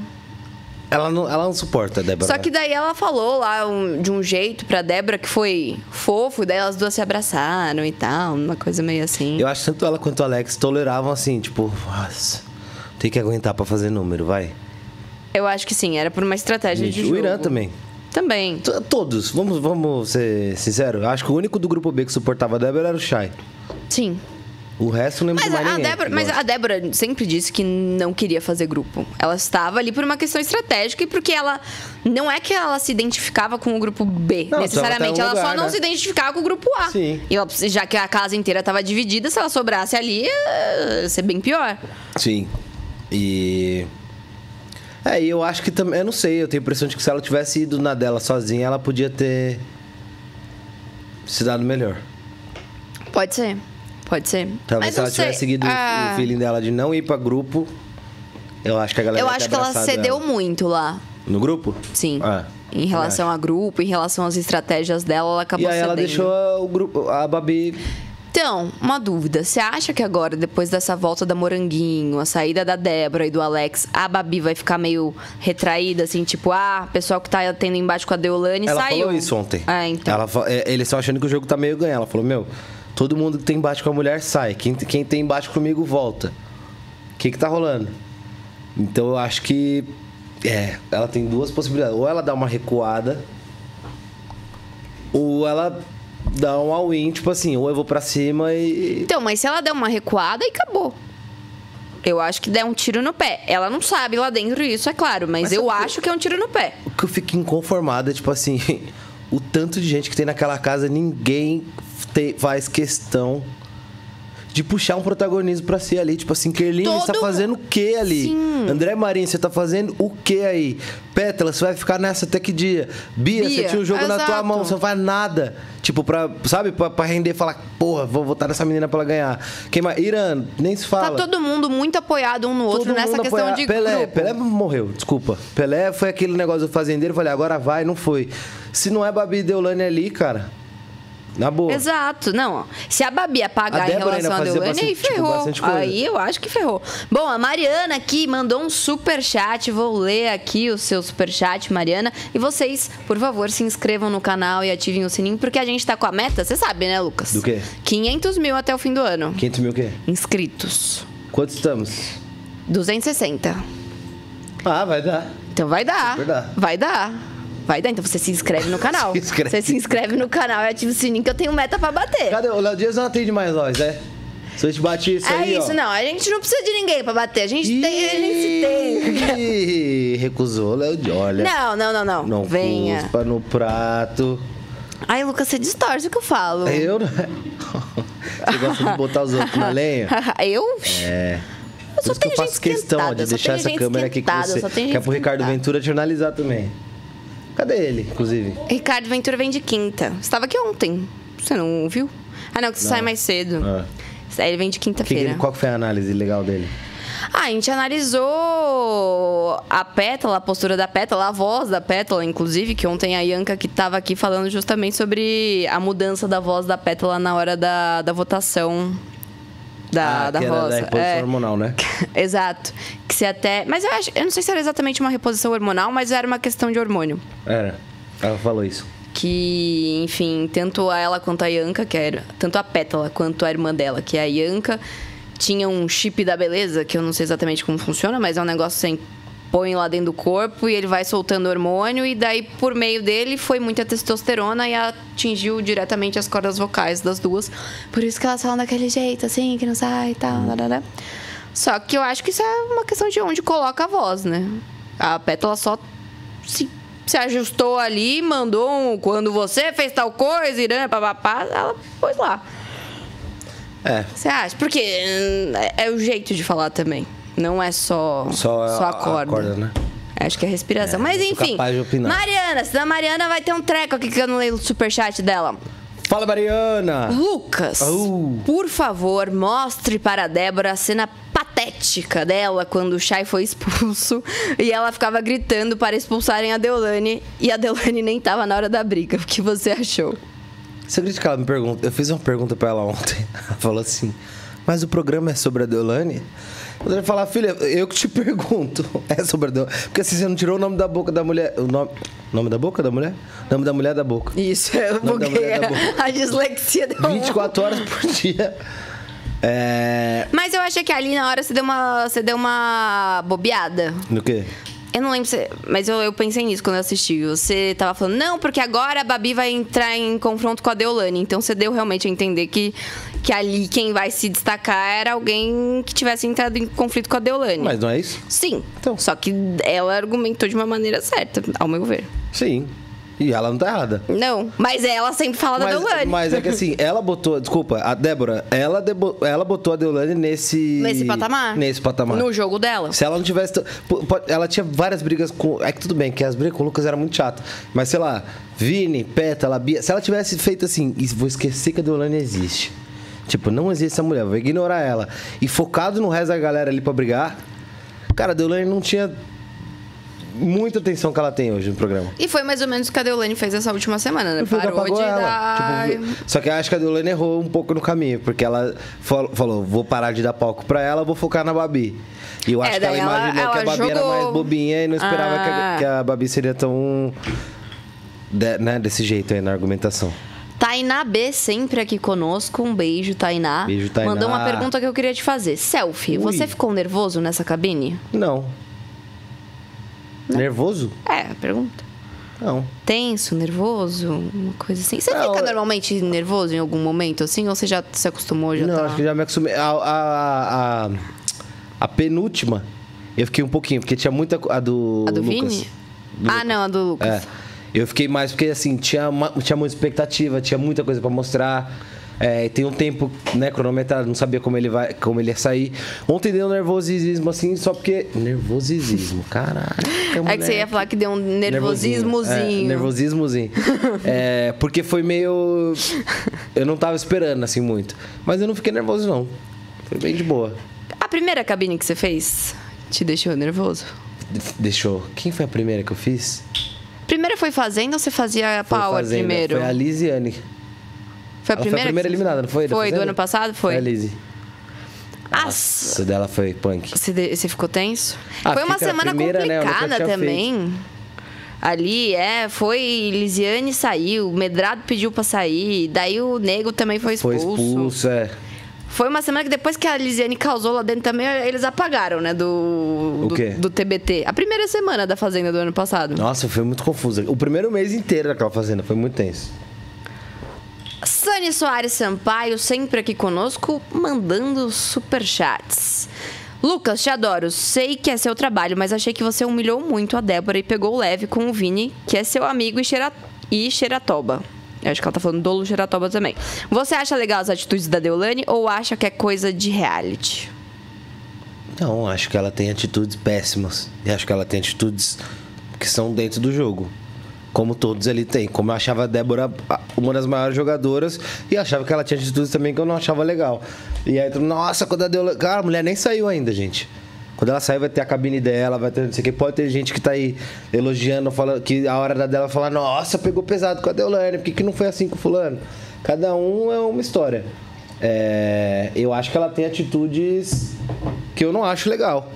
Ela não, ela não suporta a Débora. Só que daí ela falou lá um- de um jeito pra Débora que foi fofo, e daí elas duas se abraçaram e tal, uma coisa meio assim. Eu acho que tanto ela quanto o Alex toleravam assim, tipo, nossa, tem que aguentar pra fazer número, vai. Eu acho que sim, era por uma estratégia de o jogo. Irã também. Também. T- Todos, vamos, vamos ser sinceros. Acho que o único do grupo B que suportava a Débora era o Shai. Sim. O resto não lembro Mas de mais a, ninguém. Débora, mas gosta. a Débora sempre disse que não queria fazer grupo. Ela estava ali por uma questão estratégica e porque ela. Não é que ela se identificava com o grupo B, Não, necessariamente. Ela um só lugar, não né? se identificava com o grupo A. Sim. E ela, já que a casa inteira estava dividida, se ela sobrasse ali, ia ser bem pior. Sim. E. É, e eu acho que também. Eu não sei, eu tenho a impressão de que se ela tivesse ido na dela sozinha, ela podia ter. se dado melhor. Pode ser. Pode ser. Talvez Mas se ela sei. tivesse seguido Ah, o feeling dela de não ir pra grupo, eu acho que a galera Eu acho que ela cedeu ela. muito lá. No grupo? Sim. Ah, em relação a grupo, em relação às estratégias dela, ela acabou E aí ela cedendo. deixou o grupo, a Babi. Então, uma dúvida. Você acha que agora, depois dessa volta da Moranguinho, a saída da Débora e do Alex, a Babi vai ficar meio retraída, assim, tipo, ah, o pessoal que tá tendo embate com a Deolane Ela saiu. falou isso ontem. Ah, então. Ela é, eles estão achando que o jogo tá meio ganho. Ela falou: Meu, todo mundo que tem embate com a mulher sai. Quem, quem tem embate comigo volta. O que que tá rolando? Então eu acho que. É, ela tem duas possibilidades. Ou ela dá uma recuada, ou ela dá um all-in, tipo assim, ou eu vou pra cima e. Então, mas se ela der uma recuada, aí acabou. Eu acho que der um tiro no pé. Ela não sabe lá dentro isso, é claro, mas, Mas eu que- acho que é um tiro no pé. O que eu fico inconformado é, tipo assim, o tanto de gente que tem naquela casa, ninguém te- faz questão de puxar um protagonismo pra si ali. Tipo assim, Kerline, você tá fazendo o que ali? Sim. André Marinho, você tá fazendo o que aí? Pétala, você vai ficar nessa até que dia? Bia, você Bia, tinha um jogo na tua exato. mão, você não faz nada. Tipo, pra, sabe, pra, pra render e falar, porra, vou votar nessa menina pra ela ganhar. Quem mais? Irã, nem se fala. Tá todo mundo muito apoiado um no outro Todo nessa questão apoia- de Pelé, grupo. Pelé morreu, desculpa. Pelé foi aquele negócio do fazendeiro, falei, agora vai, não foi. Se não é Babi Deolane ali, cara, na boa. Exato, não. Se a Babi apagar A em relação a Deolane, aí bastante- tipo, ferrou. coisa. aí eu acho que ferrou. Bom, a Mariana aqui mandou um super chat. Vou ler aqui o seu super chat, Mariana. E vocês, por favor, se inscrevam no canal e ativem o sininho, porque a gente tá com a meta, você sabe, né, Lucas? Do quê? 500 mil até o fim do ano. 500 mil o quê? Inscritos. Quantos estamos? 260. Ah, vai dar. Então vai dar. Super dá. Vai dar. Vai dar. Então você se inscreve no canal. Se inscreve. Você se inscreve no canal e ativa o sininho que eu tenho meta pra bater. Cadê? O Léo Dias não atende mais nós, né? Se a gente bate isso É aí, isso, ó. não. A gente não precisa de ninguém pra bater. A gente tem, a gente tem. Recusou, Léo Dias. Olha. Não, não, não, não. Não Venha. cuspa no prato. Ai, Lucas, você distorce o que eu falo. Eu, né? Você gosta de botar os outros na lenha? eu? É. Eu só isso que eu tenho faço questão ó, de deixar tenho essa câmera aqui com você. só tenho Que é gente pro Ricardo. Ventura te analisar também. Cadê ele, inclusive? Ricardo Ventura vem de quinta. Você estava aqui ontem. Você não viu? Ah, não, que você sai mais cedo. Ah. Ele vem de quinta-feira. qual foi a análise legal dele? Ah, a gente analisou a pétala, a postura da pétala, a voz da pétala, inclusive, que ontem a Yanka que estava aqui falando justamente sobre a mudança da voz da pétala na hora da, da votação da, ah, da rosa. da reposição É. hormonal, né? Exato. Que se até. Mas eu acho. Eu não sei se era exatamente uma reposição hormonal, mas era uma questão de hormônio. Era. Ela falou isso. Que, enfim, tanto a ela quanto a Yanka, que era. Tanto a Pétala quanto a irmã dela, que é a Yanka, tinha um chip da beleza, que eu não sei exatamente como funciona, mas é um negócio sem. Põe lá dentro do corpo e ele vai soltando hormônio e daí por meio dele foi muita testosterona e atingiu diretamente as cordas vocais das duas. Por isso que elas falam daquele jeito assim, que não sai e tal, hum. Só que eu acho que isso é uma questão de onde coloca a voz, né? A pétala só se, se ajustou ali, mandou um, quando você fez tal coisa, irã, papapá, ela pôs lá. É. Você acha? Porque hum, é, é o jeito de falar também. Não é só, só, só a, corda. A corda né? Acho que é respiração. É, Mas enfim. Mariana, se a Mariana vai ter um treco aqui que eu não leio o superchat dela. Fala, Mariana! Lucas, uh. por favor, mostre para a Débora a cena patética dela quando o Shai foi expulso e ela ficava gritando para expulsarem a Deolane e a Deolane nem tava na hora da briga. O que você achou? Você acredita que ela me pergunta? Eu fiz uma pergunta para ela ontem. Ela falou assim: Mas o programa é sobre a Deolane? Poderia falar, filha, eu que te pergunto. É sobre a Deolane. Porque assim, você não tirou o nome da boca da mulher. O nome, nome da boca da mulher? O nome da mulher da boca. Isso, é porque a dislexia deu 24 horas por dia. É... Mas eu achei que ali na hora você deu uma, você deu uma bobeada. No quê? Eu não lembro, se, mas eu, eu, pensei nisso quando eu assisti. Você tava falando, não, porque agora a Babi vai entrar em confronto com a Deolane. Então você deu realmente a entender que, que ali quem vai se destacar era alguém que tivesse entrado em conflito com a Deolane. Mas não é isso? Sim. Então. Só que ela argumentou de uma maneira certa, ao meu ver. Sim. E ela não tá errada. Não, mas ela sempre fala mas, da Deolane. Mas é que assim, ela botou, desculpa, a Débora, ela, debo, ela botou a Deolane nesse. Nesse patamar? Nesse patamar. No jogo dela. Se ela não tivesse. Ela tinha várias brigas com. É que tudo bem, que as brigas com o Lucas eram muito chatas. Mas sei lá, Vini, Pétala, Bia. Se ela tivesse feito assim, vou esquecer que a Deolane existe. Tipo, não existe essa mulher, vou ignorar ela. E focado no resto da galera ali pra brigar. Cara, a Deolane não tinha muita atenção que ela tem hoje no programa. E foi mais ou menos o que a Deolane fez essa última semana, né? Parou de ela. dar... Tipo, só que eu acho que a Deolane errou um pouco no caminho, porque ela falou, vou parar de dar palco pra ela, vou focar na Babi. E eu acho é, que ela imaginou ela, que a Babi jogou... era mais bobinha e não esperava ah. que, a, que, a, Babi seria tão... De, né, desse jeito aí na argumentação. Tainá B, sempre aqui conosco. Um beijo, Tainá. Beijo, Tainá. Mandou uma pergunta que eu queria te fazer. Selfie, Ui. você ficou nervoso nessa cabine? Não. Né? Nervoso? É, pergunta. Não. Tenso, nervoso, uma coisa assim. Você não, fica normalmente nervoso em algum momento, assim? Ou você já se acostumou? Já não, tá... acho que já me acostumei. A, a, a, a, penúltima, eu fiquei um pouquinho, porque tinha muita. A do. A do Lucas. Vini? Do ah, Lucas. não, a do Lucas. É. Eu fiquei mais porque, assim, tinha, uma, tinha muita expectativa, tinha muita coisa para mostrar. É, tem um tempo, né, cronometrado, não sabia como ele vai, como ele ia sair. Ontem deu um nervosismo assim, só porque. Nervosismo, caralho. É que você ia falar que deu um nervosismozinho. É, nervosismozinho. é, porque foi meio. Eu não tava esperando, assim, muito. Mas eu não fiquei nervoso, não. Foi bem de boa. A primeira cabine que você fez te deixou nervoso? Deixou. Quem foi a primeira que eu fiz? Primeira foi Fazenda ou você fazia foi Power fazenda. primeiro? Foi a Lisiane. Foi a primeira? Foi a primeira eliminada, não foi? Foi, do ano passado? Foi. Foi a Lizzie. Nossa, dela foi punk. Você, de, você ficou tenso? Ah, foi uma semana primeira, né, complicada né? também. Feito. Ali, é, foi. Lisiane saiu, Medrado pediu pra sair, daí o Nego também foi expulso. Foi expulso, é. Foi uma semana que depois que a Lisiane causou lá dentro também, eles apagaram, né? Do, o quê? do, do TBT. A primeira semana da Fazenda do ano passado. Nossa, foi muito confuso. O primeiro mês inteiro daquela Fazenda foi muito tenso. Sani Soares Sampaio, sempre aqui conosco, mandando superchats. Lucas, te adoro. Sei que é seu trabalho, mas achei que você humilhou muito a Débora e pegou leve com o Vini, que é seu amigo e, xera... e Xeratoba. Eu acho que ela tá falando do Xeratoba também. Você acha legal as atitudes da Deolane ou acha que é coisa de reality? Não, acho que ela tem atitudes péssimas. E acho que ela tem atitudes que são dentro do jogo como todos ali têm. Como eu achava a Débora uma das maiores jogadoras e achava que ela tinha atitudes também que eu não achava legal. E aí, nossa, quando a deu. Cara, a mulher nem saiu ainda, gente. Quando ela sair, vai ter a cabine dela, vai ter não sei o que. Pode ter gente que tá aí elogiando, falando que a hora dela falar, nossa, pegou pesado com a Deolane, por que, que não foi assim com o fulano? Cada um é uma história. É, eu acho que ela tem atitudes que eu não acho legal.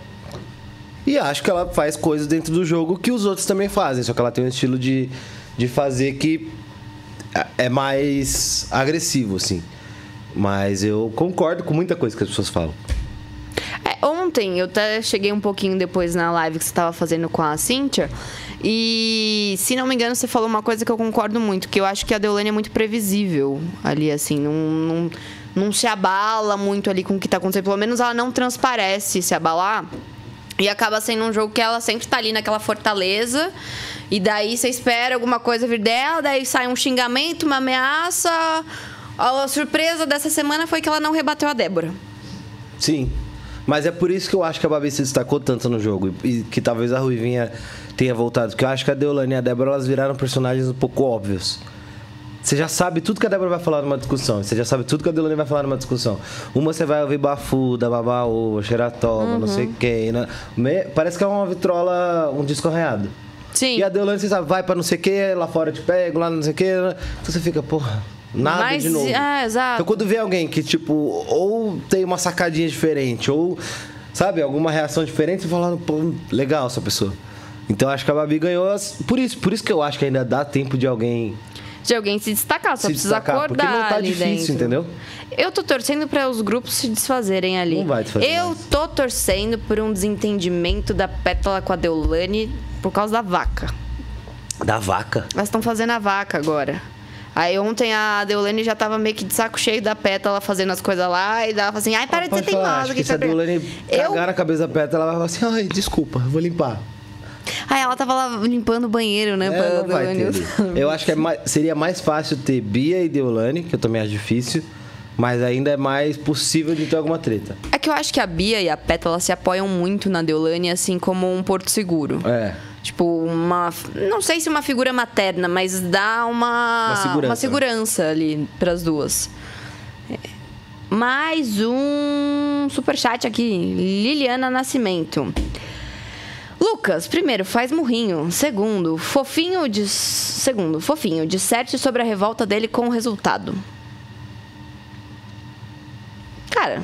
E acho que ela faz coisas dentro do jogo que os outros também fazem, só que ela tem um estilo de, de fazer que é mais agressivo, assim. Mas eu concordo com muita coisa que as pessoas falam. Ontem eu até cheguei um pouquinho depois na live que você estava fazendo com a Cíntia. E, se não me engano, você falou uma coisa que eu concordo muito, que eu acho que a Deolane é muito previsível ali, assim, não, não, não se abala muito ali com o que tá acontecendo. Pelo menos ela não transparece se abalar. E acaba sendo um jogo que ela sempre tá ali naquela fortaleza. E daí você espera alguma coisa vir dela, daí sai um xingamento, uma ameaça. A surpresa dessa semana foi que ela não rebateu a Débora. Sim. Mas é por isso que eu acho que a Babi se destacou tanto no jogo. E que talvez a Ruivinha tenha voltado. Porque eu acho que a Deolane e a Débora elas viraram personagens um pouco óbvios. Você já sabe tudo que a Débora vai falar numa discussão. Você já sabe tudo que a Deolane vai falar numa discussão. Uma você vai ouvir bafuda, babaú, xeratoba, uhum. não sei quem. Né? Parece que é uma vitrola, um disco arranhado. Sim. E a Deolane, você sabe, vai pra não sei o que, lá fora te pego, lá não sei o que. Né? Então você fica, porra, Nada Mas, de novo. É, exato. Então quando vê alguém que, tipo, ou tem uma sacadinha diferente, ou, sabe, alguma reação diferente, você fala, pô, legal essa pessoa. Então acho que a Babi ganhou por isso. Por isso que eu acho que ainda dá tempo de alguém. De alguém se destacar, só se precisa destacar, acordar. Porque não tá difícil, dentro. entendeu? Eu tô torcendo para os grupos se desfazerem ali. Não vai desfazer. Eu mais. tô torcendo por um desentendimento da Pétala com a Deolane por causa da vaca. Da vaca? Elas estão fazendo a vaca agora. Aí ontem a Deolane já tava meio que de saco cheio da pétala fazendo as coisas lá e dava assim, ai, para de ser teimosa. Acho que se a Deolane eu... cagar na cabeça da pétala, ela vai falar assim, ai, desculpa, vou limpar. Ah, ela tava lá limpando o banheiro, né? É, não vai ter. Eu acho que é mais, seria mais fácil ter Bia e Deolane, que eu também acho difícil. Mas ainda é mais possível de ter alguma treta. É que eu acho que a Bia e a Pétala se apoiam muito na Deolane, assim como um porto seguro. É. Tipo, uma. Não sei se uma figura materna, mas dá uma. Uma segurança, uma segurança ali para as duas. É. Mais um superchat aqui. Liliana Nascimento. Lucas, primeiro, faz murrinho. Segundo, fofinho de. Segundo, fofinho, disserte sobre a revolta dele com o resultado. Cara.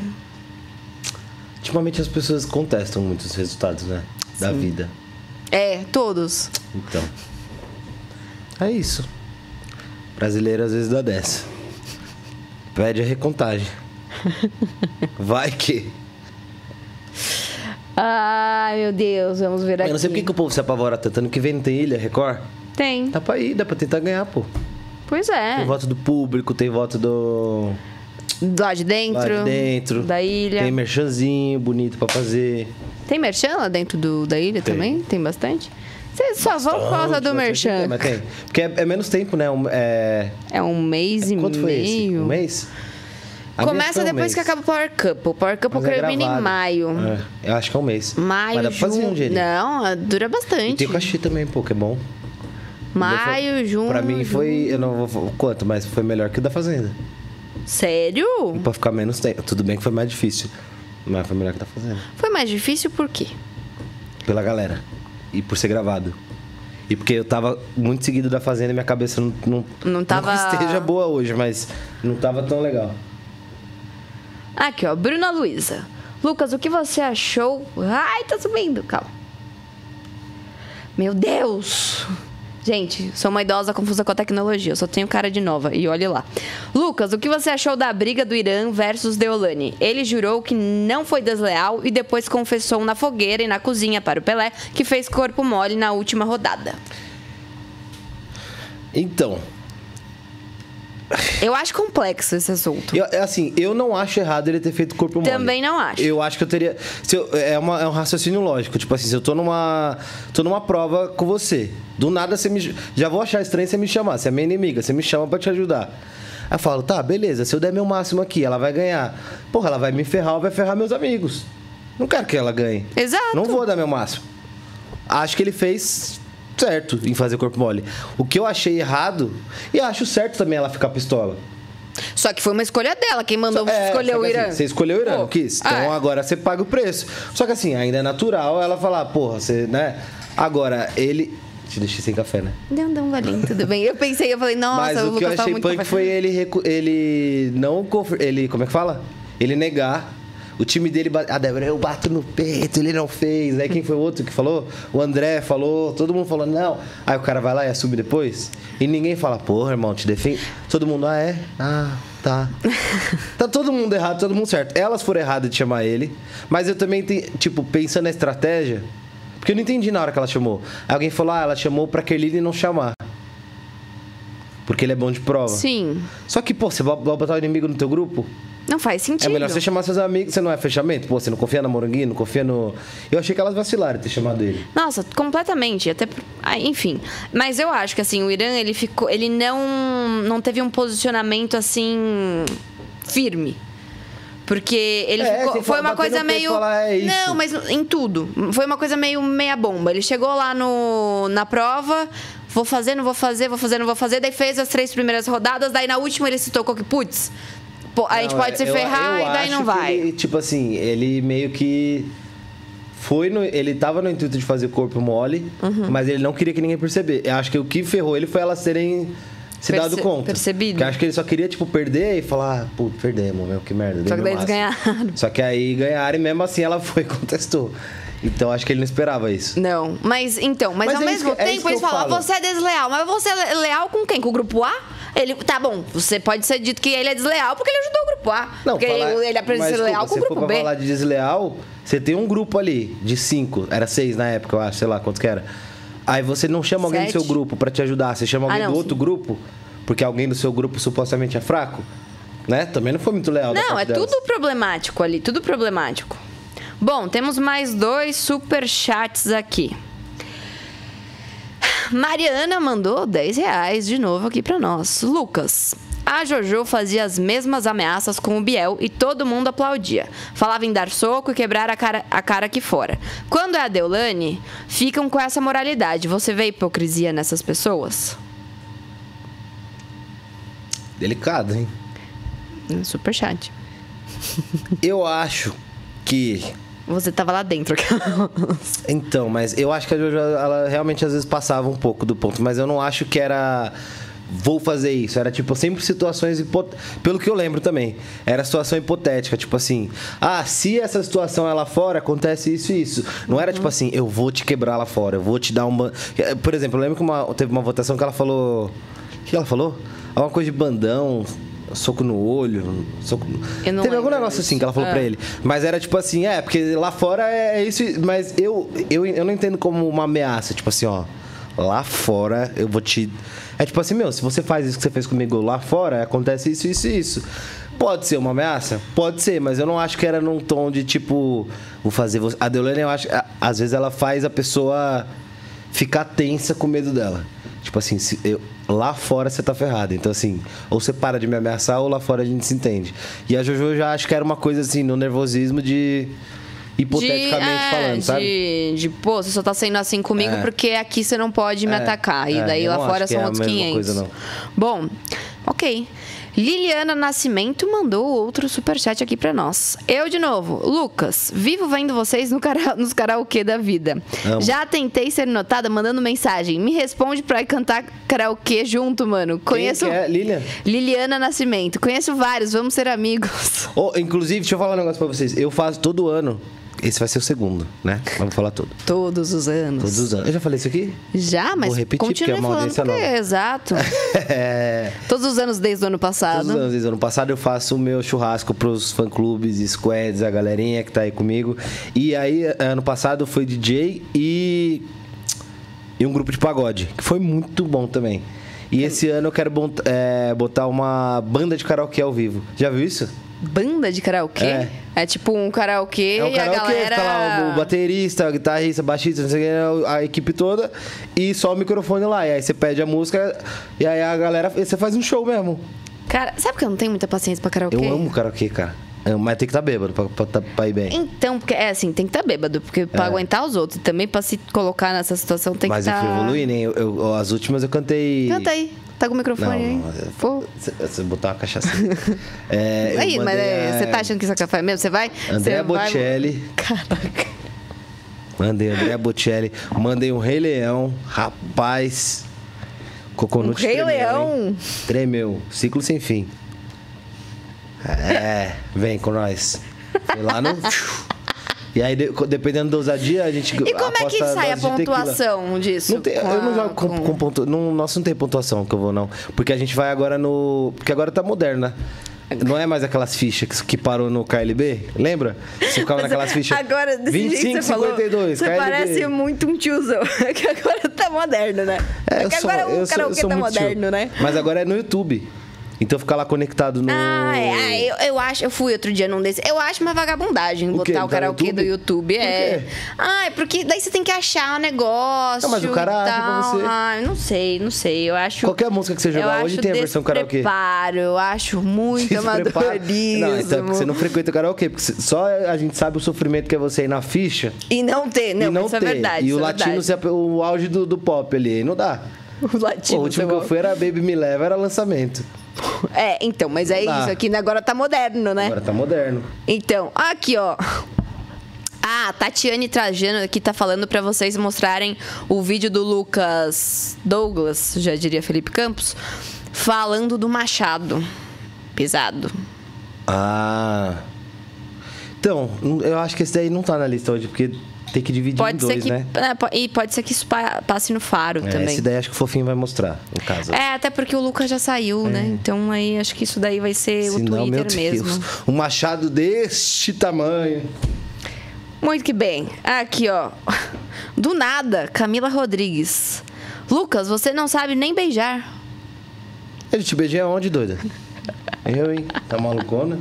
Ultimamente as pessoas contestam muitos resultados, né? Da Sim. vida. É, todos. Então. É isso. Brasileiro às vezes dá dessa. Pede a recontagem. Vai que. Ai, meu Deus, vamos ver aqui. Eu não sei por que o povo se apavora tanto. Ano que vem não tem ilha, Record? Tem. Dá pra ir, dá pra tentar ganhar, pô. Pois é. Tem voto do público, tem voto do. Lá de dentro. Lá de dentro. Da ilha. Tem merchanzinho bonito pra fazer. Tem merchan lá dentro do, da ilha tem. também? Tem bastante? Vocês só vão por causa do merchan. Tem, mas tem. Porque é, é, menos tempo, né? É, é um mês e Quanto meio. Foi esse? Um mês? A Começa depois mês. que acaba o Power Cup. O Power Cup termina é em maio. É, eu acho que é um mês. Maio, Mas junho. Um Não, dura bastante. E tem o cachê também, pô, que é bom. Maio, junho. Pra mim foi. Eu não vou quanto, mas foi melhor que o da Fazenda. Sério? E pra ficar menos tempo. Tudo bem que foi mais difícil. Mas foi melhor que o da Fazenda. Foi mais difícil por quê? pela galera. E por ser gravado. E porque eu tava muito seguido da Fazenda e minha cabeça não, não, não, tava... não esteja boa hoje, mas não tava tão legal. Aqui, ó, Bruna Luiza. Lucas, o que você achou? Ai, tá subindo, calma. Meu Deus! Gente, sou uma idosa confusa com a tecnologia, eu só tenho cara de nova. E olhe lá. Lucas, o que você achou da briga do Irã versus Deolane? Ele jurou que não foi desleal e depois confessou na fogueira e na cozinha para o Pelé que fez corpo mole na última rodada. Então, eu acho complexo esse assunto. Eu, é assim, eu não acho errado ele ter feito corpo mole. Também não acho. Eu acho que eu teria. Eu, é, uma, é um raciocínio lógico. Tipo assim, se eu tô numa. tô numa prova com você. Do nada você me. Já vou achar estranho você me chamar. Você é minha inimiga, você me chama para te ajudar. Aí eu falo, tá, beleza, se eu der meu máximo aqui, ela vai ganhar. Porra, ela vai me ferrar ou vai ferrar meus amigos. Não quero que ela ganhe. Exato. Não vou dar meu máximo. Acho que ele fez certo em fazer corpo mole. O que eu achei errado, e acho certo também ela ficar pistola. Só que foi uma escolha dela, quem mandou é, escolher o Irã. Assim, você escolheu o Irã, Pô, quis. Então é. agora você paga o preço. Só que assim, ainda é natural ela falar, porra, você, né? Agora, ele. Te deixei sem café, né? Não, não, Valinho, tudo bem. Eu pensei, eu falei, nossa, Mas o, o que eu achei punk foi ele, ele não. Ele. Como é que fala? Ele negar o time dele, a Débora, eu bato no peito, ele não fez. Aí quem foi o outro que falou? O André falou, todo mundo falou, não. Aí o cara vai lá e assume depois. E ninguém fala, porra, irmão, te defende. Todo mundo, ah, é? Ah. Tá. tá todo mundo errado, todo mundo certo. Elas foram erradas de chamar ele, mas eu também, tipo, pensando na estratégia, porque eu não entendi na hora que ela chamou. Alguém falou, ah, ela chamou pra Kerline não chamar. Porque ele é bom de prova. Sim. Só que, pô, você vai botar o inimigo no teu grupo? Não faz sentido. É melhor você chamar seus amigos, você não é fechamento? Pô, você não confia na Moranguinho, não confia no. Eu achei que elas vacilaram ter chamado ele. Nossa, completamente. Até, ah, enfim. Mas eu acho que assim, o Irã ele ficou, ele não não teve um posicionamento assim firme. Porque ele É, ficou, foi uma coisa meio falar, "É isso". Não, mas em tudo. Foi uma coisa meio meia bomba. Ele chegou lá no na prova, vou fazer, não vou fazer, vou fazer, não vou fazer, daí fez as três primeiras rodadas, daí na última ele se tocou que putz, a gente pode se eu- ferrar eu e daí não vai. ele, tipo assim, ele meio que. Foi no, ele tava no intuito de fazer corpo mole, Uhum. mas ele não queria que ninguém percebesse. Eu acho que o que ferrou ele foi elas terem se Perce- dado conta. percebido. Porque eu acho que ele só queria, tipo, perder e falar, ah, pô, perdemos, meu, que merda. Só que daí eles máximo." ganharam. Só que aí ganharam e mesmo assim ela foi e contestou. Então acho que ele não esperava isso. Não, mas então, mas, Mas ao é mesmo que- é isso tempo que eles falam, falo. você é desleal, mas você é leal com quem? Com o grupo A? Ele, tá bom, você pode ser dito que ele é desleal porque ele ajudou o grupo A. porque falar- ele, ele aprende a mas, ser leal com o se for grupo pra B. falar de desleal, você tem um grupo ali de cinco, era seis na época, eu acho, sei lá quantos que era. Aí você não chama alguém do Sete? seu grupo pra te ajudar, você chama Ah, alguém não, do outro sim. grupo, porque alguém do seu grupo supostamente é fraco, né? Também não foi muito leal. Não, é delas. tudo problemático ali, tudo problemático. Bom, temos mais dois super chats aqui. Mariana mandou 10 reais de novo aqui pra nós. Lucas. A Jojo fazia as mesmas ameaças com o Biel e todo mundo aplaudia. Falava em dar soco e quebrar a cara, a cara aqui fora. Quando é a Deulane, ficam com essa moralidade. Você vê hipocrisia nessas pessoas? Delicado, hein? Super chat. Eu acho que Você tava lá dentro. Então, mas eu acho que a Jojo, ela realmente às vezes passava um pouco do ponto, mas eu não acho que era. Vou fazer isso. Era tipo sempre situações hipot... Pelo que eu lembro também. Era situação hipotética. Tipo assim. Ah, se essa situação é lá fora, acontece isso e isso. Não era tipo assim, eu vou te quebrar lá fora, eu vou te dar uma. Por exemplo, eu lembro que uma- teve uma votação que ela falou. O que ela falou? Alguma coisa de bandão. Soco no olho, soco... Teve algum negócio disso. assim que ela falou Ah. pra ele. Mas era tipo assim, é, porque lá fora é isso. Mas eu, eu, eu não entendo como uma ameaça. Tipo assim, ó. Lá fora eu vou te. É tipo assim, meu, se você faz isso que você fez comigo lá fora, acontece isso, isso e isso. Pode ser uma ameaça? Pode ser, mas eu não acho que era num tom de tipo. Vou fazer. você- A Deolane, eu acho. Às vezes ela faz a pessoa ficar tensa com medo dela. Tipo assim, se eu- lá fora você tá ferrado. Então, assim, ou você para de me ameaçar ou lá fora a gente se entende. E a Jojo eu já acho que era uma coisa assim, no nervosismo de. Hipoteticamente é, falando, de, sabe? De, pô, você só tá sendo assim comigo É. porque aqui você não pode me É, atacar. E é, daí lá fora são é outros mesma 500. coisa, não. Bom, ok. Liliana Nascimento mandou outro superchat aqui pra nós. Eu de novo. Lucas, vivo vendo vocês no cara, nos karaokê da vida. Amo. Já tentei ser notada mandando mensagem. Me responde pra cantar karaokê junto, mano. Conheço... Quem que é? Lilian? Liliana Nascimento. Conheço vários, vamos ser amigos. Oh, inclusive, deixa eu falar um negócio pra vocês. Eu faço todo ano. Esse vai ser o segundo, né? Vamos falar todo. Todos os anos. Todos os anos. Eu já falei isso aqui? Já, mas Vou repetir, continue porque é uma audiência nova. é exato. é. Todos os anos desde o ano passado. Todos os anos, desde o ano passado eu faço o meu churrasco pros fã-clubes, squads, a galerinha que tá aí comigo. E aí, ano passado foi DJ e. e um grupo de pagode, que foi muito bom também. E esse ano eu quero é, botar uma banda de karaokê ao vivo. Já viu isso? Banda de karaokê? É. É, tipo um karaokê É um e a karaokê, galera. fica lá o baterista, o guitarrista, baixista, não sei o que, a equipe toda, e só o microfone lá. E aí você pede a música, e aí a galera. Você faz um show mesmo. Cara, sabe que eu não tenho muita paciência pra karaokê? Eu amo karaokê, cara. Mas tem que estar bêbado pra, pra, tá- pra ir bem. Então, porque é assim, tem que estar bêbado, porque pra É. aguentar os outros e também pra se colocar nessa situação tem Mas que eu estar. fui evoluindo, hein? Eu, eu- as últimas eu cantei. Canta aí. Tá com o microfone Não, aí. não, Pô. Se você botar uma cachaça. é, Aí, mas é, a- você tá achando que isso é café mesmo? Você vai. André você vai- Bocelli. Caraca. Mandei André Bocelli. Mandei um Rei Leão. Rapaz. Coconut Um Rei tremeu, hein? Leão? Tremeu. Ciclo sem fim. É, vem com nós. Foi lá no. E aí, de- dependendo da ousadia, a gente. E como é que sai a pontuação disso? Não tem, Com eu não jogo com, com- com pontu, não, nossa, não tem pontuação que eu vou, não. Porque a gente vai agora no. Porque agora tá moderno, né? Não é mais aquelas fichas que, parou no KLB? Lembra? Você ficava naquelas fichas. Agora, desse 25, jeito que você 52, falou, você KLB. parece muito um tiozão. É que agora tá moderno, né? É, que agora o karaokê tá muito moderno, tio. né? Mas agora é no YouTube. Então ficar lá conectado no. Ah, é. Ah, eu, eu acho, eu fui outro dia num desse. Eu acho uma vagabundagem O quê? botar o Tá karaokê YouTube? do YouTube. Por É. quê? Ah, é porque daí você tem que achar o negócio. Não, mas o cara acha pra você. Ah, não sei, não sei. Eu acho. Qualquer música que você jogar eu hoje tem a versão karaokê. despreparo, Eu acho muito amadorismo. Não, então é porque você não frequenta karaokê, porque só a gente sabe o sofrimento que é você ir na ficha E não ter, não, e não isso ter. é verdade. e o é latino verdade. o auge do, do pop ali, não dá. O latino. o último que eu fui era Baby Me Leva, era lançamento. É, então, mas é Dá. isso aqui, agora tá moderno, né? Agora tá moderno. Então, aqui, ó. Ah, Tatiane Trajano aqui tá falando pra vocês mostrarem o vídeo do Lucas Douglas, já diria Felipe Campos, falando do Machado. Pesado. Ah. Então, eu acho que esse daí não tá na lista hoje, porque tem que dividir Pode em ser dois, que. né? é, po- e pode ser que isso pa- passe no faro É, também. esse daí acho que o Fofinho vai mostrar, no caso. É, até porque o Lucas já saiu, né? Então aí acho que isso daí vai ser o Senão, meu Twitter mesmo. um machado deste tamanho. Muito que bem. Aqui, ó. Do nada, Camila Rodrigues. Lucas, você não sabe nem beijar. Ele te beijei aonde, doida? Eu, hein? Tá malucona?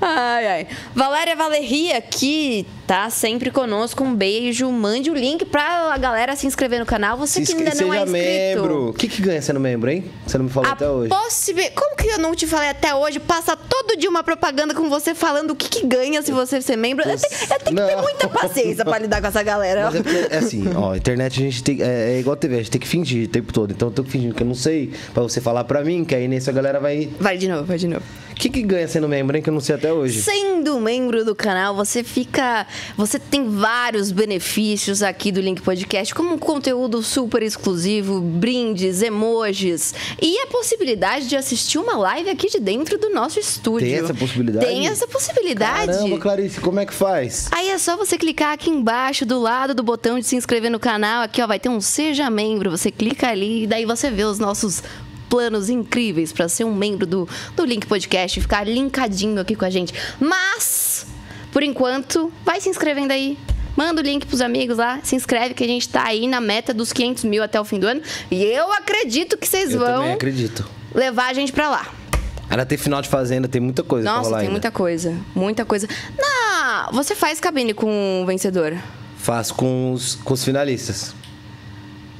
Ai, ai. Valéria Valeria aqui tá sempre conosco. Um beijo. Mande o link pra galera se inscrever no canal. Você que ainda não é inscrito. membro. O que, que ganha sendo membro, hein? Você não me falou A até hoje. possibi- Como que eu não te falei até hoje? Passa todo dia uma propaganda com você falando o que, que ganha se você ser membro. Eu tenho, eu tenho que ter muita paciência pra lidar com essa galera. É, é assim, ó, internet a gente tem. É, é igual TV, a gente tem que fingir o tempo todo. Então eu tô fingindo que eu não sei, pra você falar pra mim, que aí nisso a galera vai. Vai de novo, vai de novo. O que, que ganha sendo membro, hein? Que eu não sei até hoje. Sendo membro do canal, você fica. Você tem vários benefícios aqui do Link Podcast, como um conteúdo super exclusivo, brindes, emojis e a possibilidade de assistir uma live aqui de dentro do nosso estúdio. Tem essa possibilidade? Tem essa possibilidade. Caramba, Clarice, como é que faz? Aí é só você clicar aqui embaixo, do lado do botão de se inscrever no canal. Aqui, ó, vai ter um Seja Membro. Você clica ali e daí você vê os nossos planos incríveis para ser um membro do, do Link Podcast e ficar linkadinho aqui com a gente. Mas, por enquanto, vai se inscrevendo aí. Manda o link pros amigos lá, se inscreve que a gente tá aí na meta dos 500 mil até o fim do ano. E eu acredito que vocês Eu vão acredito. levar a gente pra lá. Ainda tem final de fazenda, tem muita coisa pra Nossa, rolar tem ainda. muita coisa. Muita coisa. Na... Você faz cabine com o vencedor? Faço com os, com os finalistas.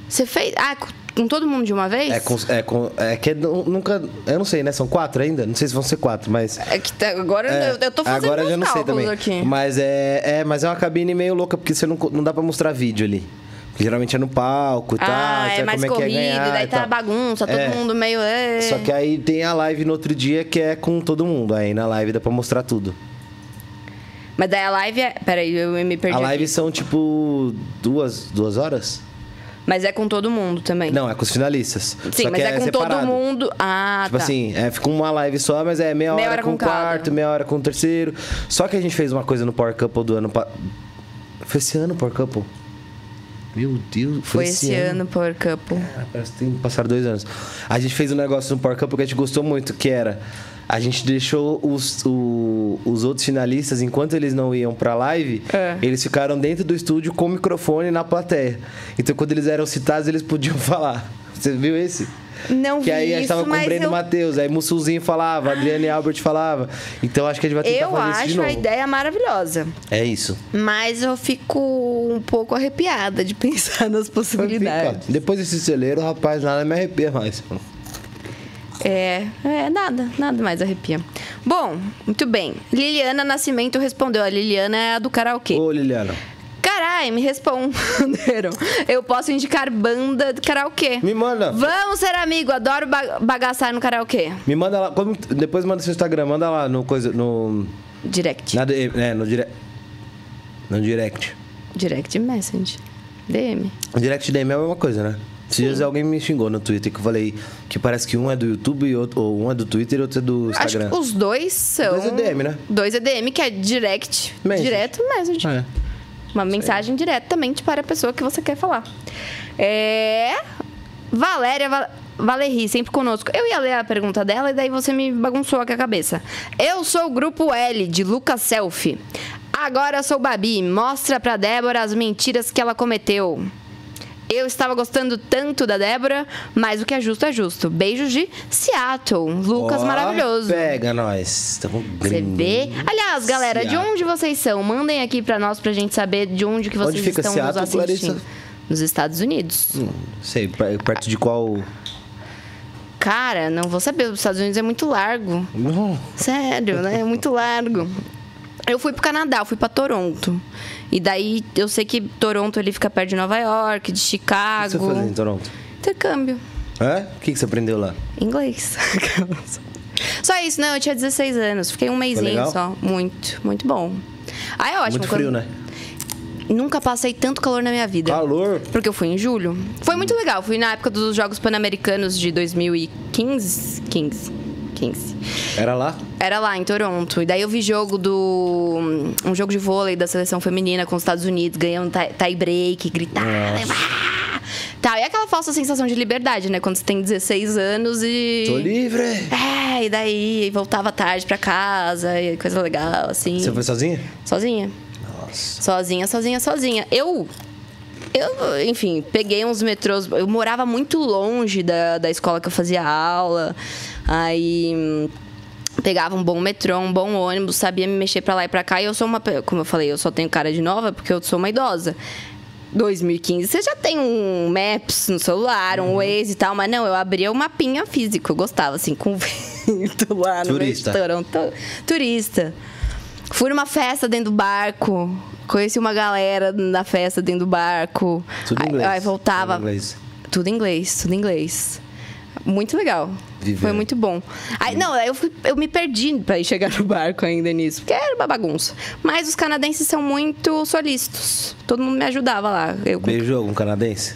Você fez. Ah, com- todo mundo de uma vez? É, com, é, com, é que nu- nunca. Eu não sei, né? São quatro ainda? Não sei se vão ser quatro, mas. É que tá- agora É, eu, eu tô fazendo agora eu já não sei também. aqui. Mas é, é, mas é uma cabine meio louca, porque você não, não dá pra mostrar vídeo ali. Porque geralmente é no palco e tal. Ah, sabe é mais como é é corrido, ganhar daí tá tal. bagunça, todo É. mundo meio. é. Só que aí tem a live no outro dia que é com todo mundo. Aí na live dá pra mostrar tudo. Mas daí a live é. Peraí, eu me perdi. A live aqui. são tipo duas, duas horas? Mas é com todo mundo também. Não, é com os finalistas. Sim, mas que é, com separado. todo mundo. Ah, Tipo tá. assim, é, fica uma live só, mas é meia, hora, com o cada. quarto, meia hora com o terceiro. Só que a gente fez uma coisa no Power Couple do ano. Pa... Foi esse ano Power Couple? Meu Deus, Foi esse ano, Power Couple. Ah, Parece que tem passaram dois anos. A gente fez um negócio no Power Couple que a gente gostou muito, que era... A gente deixou os, o- os outros finalistas, enquanto eles não iam pra live, É. eles ficaram dentro do estúdio com o microfone na plateia. Então, quando eles eram citados, eles podiam falar. Você viu esse? Não Que aí a gente tava com o Breno eu, Matheus, aí Mussulzinho falava, Adriane Albert falava. Então acho que a gente vai tentar eu fazer isso de acho a novo. ideia maravilhosa. É isso. Mas eu fico um pouco arrepiada de pensar nas possibilidades. Depois desse celeiro, rapaz, nada me arrepia mais. É, é, nada, nada mais arrepia. Bom, muito bem. Liliana Nascimento respondeu. A Liliana é a do karaokê. Ô, Liliana, Carai, me responderam. Eu posso indicar banda de karaokê. me manda. Vamos ser amigo, adoro ba- bagaçar no karaokê. Me manda lá. como- depois manda seu Instagram, manda lá no coisa. No. Direct. Na é, no direct. No direct. Direct message. DM. Direct DM é a mesma coisa, né? Esses dias alguém me xingou no Twitter que eu falei que parece que um é do YouTube e outro, ou um é do Twitter e outro é do Acho Instagram. que os dois são. Dois é DM, né? Dois é DM, que é direct. Message. Direto message. É. Uma mensagem diretamente para a pessoa que você quer falar. É. Valéria. Val- Valeri, sempre conosco. Eu ia ler a pergunta dela e daí você me bagunçou aqui a cabeça. Eu sou o grupo L de Lucas Selfie. Agora sou Babi. Mostra pra Débora as mentiras que ela cometeu. Eu estava gostando tanto da Débora, mas o que é justo é justo. Beijos de Seattle. Lucas Ó, maravilhoso. Pega nós. Tamo Você vê? Aliás, galera, de Seattle. onde vocês são? Mandem aqui pra nós pra gente saber de onde que Onde vocês fica estão Seattle, nos assistindo. Clarissa? Nos Estados Unidos. Hum, sei, per- perto de qual. Cara, não vou saber. Os Estados Unidos é muito largo. Não. Sério, né? É muito largo. Eu fui pro Canadá, eu fui pra Toronto. E daí eu sei que Toronto ele fica perto de Nova York, de O que Chicago. você fazia em Toronto? Intercâmbio. É? O que, que você aprendeu lá? Inglês. só isso, não, eu tinha 16 anos. Fiquei um mêsinho só. Muito, muito bom. Ah, é ótimo. Muito quando- frio, né? Nunca passei tanto calor na minha vida. Calor. Porque eu fui em julho. Foi muito legal. Fui na época dos Jogos Pan-Americanos de 2015. 15. 15. Era lá? Era lá em Toronto. E daí eu vi jogo do. Um jogo de vôlei da seleção feminina com os Estados Unidos, ganhando tie, break, gritar. Tá, e aquela falsa sensação de liberdade, né? Quando você tem 16 anos e. Tô livre. É, e daí voltava tarde pra casa, e coisa legal, assim. Você foi sozinha? Sozinha. Nossa. Sozinha, sozinha, sozinha. Eu. Eu, enfim, peguei uns metrôs. Eu morava muito longe da, da escola que eu fazia aula. Aí. Pegava um bom metrô, um bom ônibus, sabia me mexer pra lá e pra cá. E eu sou uma. Como eu falei, eu só tenho cara de nova porque eu sou uma idosa. 2015, você já tem um Maps no celular, um Waze e tal, mas não, eu abria o mapinha físico, eu gostava, assim, com vento lá no Turista. Toronto. Turista. Fui numa festa dentro do barco. Conheci uma galera na festa dentro do barco. Tudo em aí, inglês. aí voltava. Tudo em inglês. Tudo em inglês, tudo em inglês. Muito legal. Viver. Foi muito bom. Aí, não, eu, fui- eu me perdi pra ir chegar no barco ainda nisso, porque era uma bagunça. Mas os canadenses são muito solícitos. Todo mundo me ajudava lá. Eu Beijou algum canadense?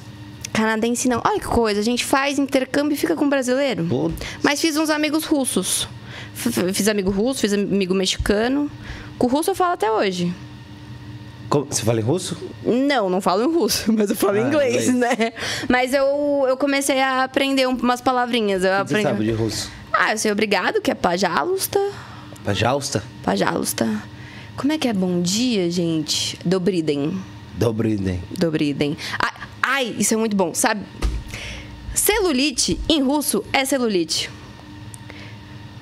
canadense não. Olha que coisa, a gente faz intercâmbio e fica com brasileiro. Mas fiz uns amigos russos. Fiz amigo russo, fiz amigo mexicano. Com o russo eu falo até hoje. Você fala em russo? Não, não falo em russo, mas eu falo Ah, inglês, inglês. né? Mas eu, eu comecei a aprender um- umas palavrinhas. Eu Você aprendi. sabe de russo? Ah, eu sei obrigado, que é pajalusta. Pajausta? Pajalusta. Como é que é bom dia, gente? Dobriden. Dobriden. Dobriden. Ai, ai, isso é muito bom, sabe? Celulite, em russo, é celulite.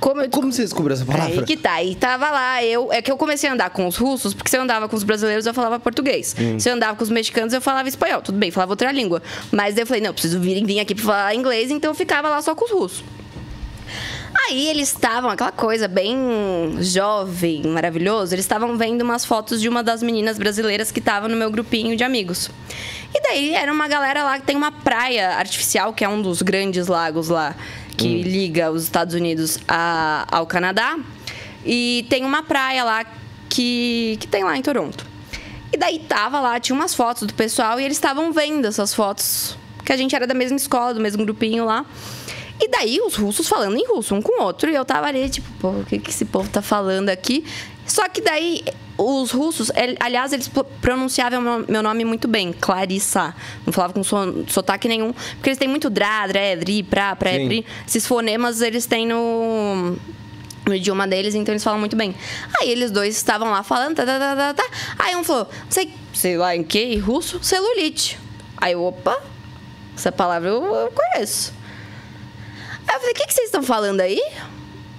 Como eu Como você descobriu essa palavra? Aí que tá, e tava lá, eu. É que eu comecei a andar com os russos, porque se eu andava com os brasileiros, eu falava português. Hum. Se eu andava com os mexicanos, eu falava espanhol. Tudo bem, falava outra língua. Mas daí eu falei, não, preciso vir, vir aqui pra falar inglês, então eu ficava lá só com os russos. Aí eles estavam, aquela coisa bem jovem, maravilhoso, eles estavam vendo umas fotos de uma das meninas brasileiras que estava no meu grupinho de amigos. E daí era uma galera lá que tem uma praia artificial, que é um dos grandes lagos lá, que liga os Estados Unidos a- ao Canadá. E tem uma praia lá que, que tem lá em Toronto. E daí tava lá, tinha umas fotos do pessoal e eles estavam vendo essas fotos. Que a gente era da mesma escola, do mesmo grupinho lá. E daí os russos falando em russo, um com o outro. E eu tava ali, tipo, pô, o que, que esse povo tá falando aqui? Só que daí os russos, aliás, eles pro- pronunciavam meu- nome muito bem, Clarissa. Não falava com so- sotaque nenhum. Porque eles têm muito dra, dré, dri, pra, pré, Sim. pri. Esses fonemas eles têm no no idioma deles, então eles falam muito bem. Aí eles dois estavam lá falando, tá, tá, tá, tá, tá. Aí um falou, sei, sei lá em que, russo, celulite. Aí eu, opa, essa palavra eu, eu conheço. Aí eu falei, o que, que vocês estão falando aí?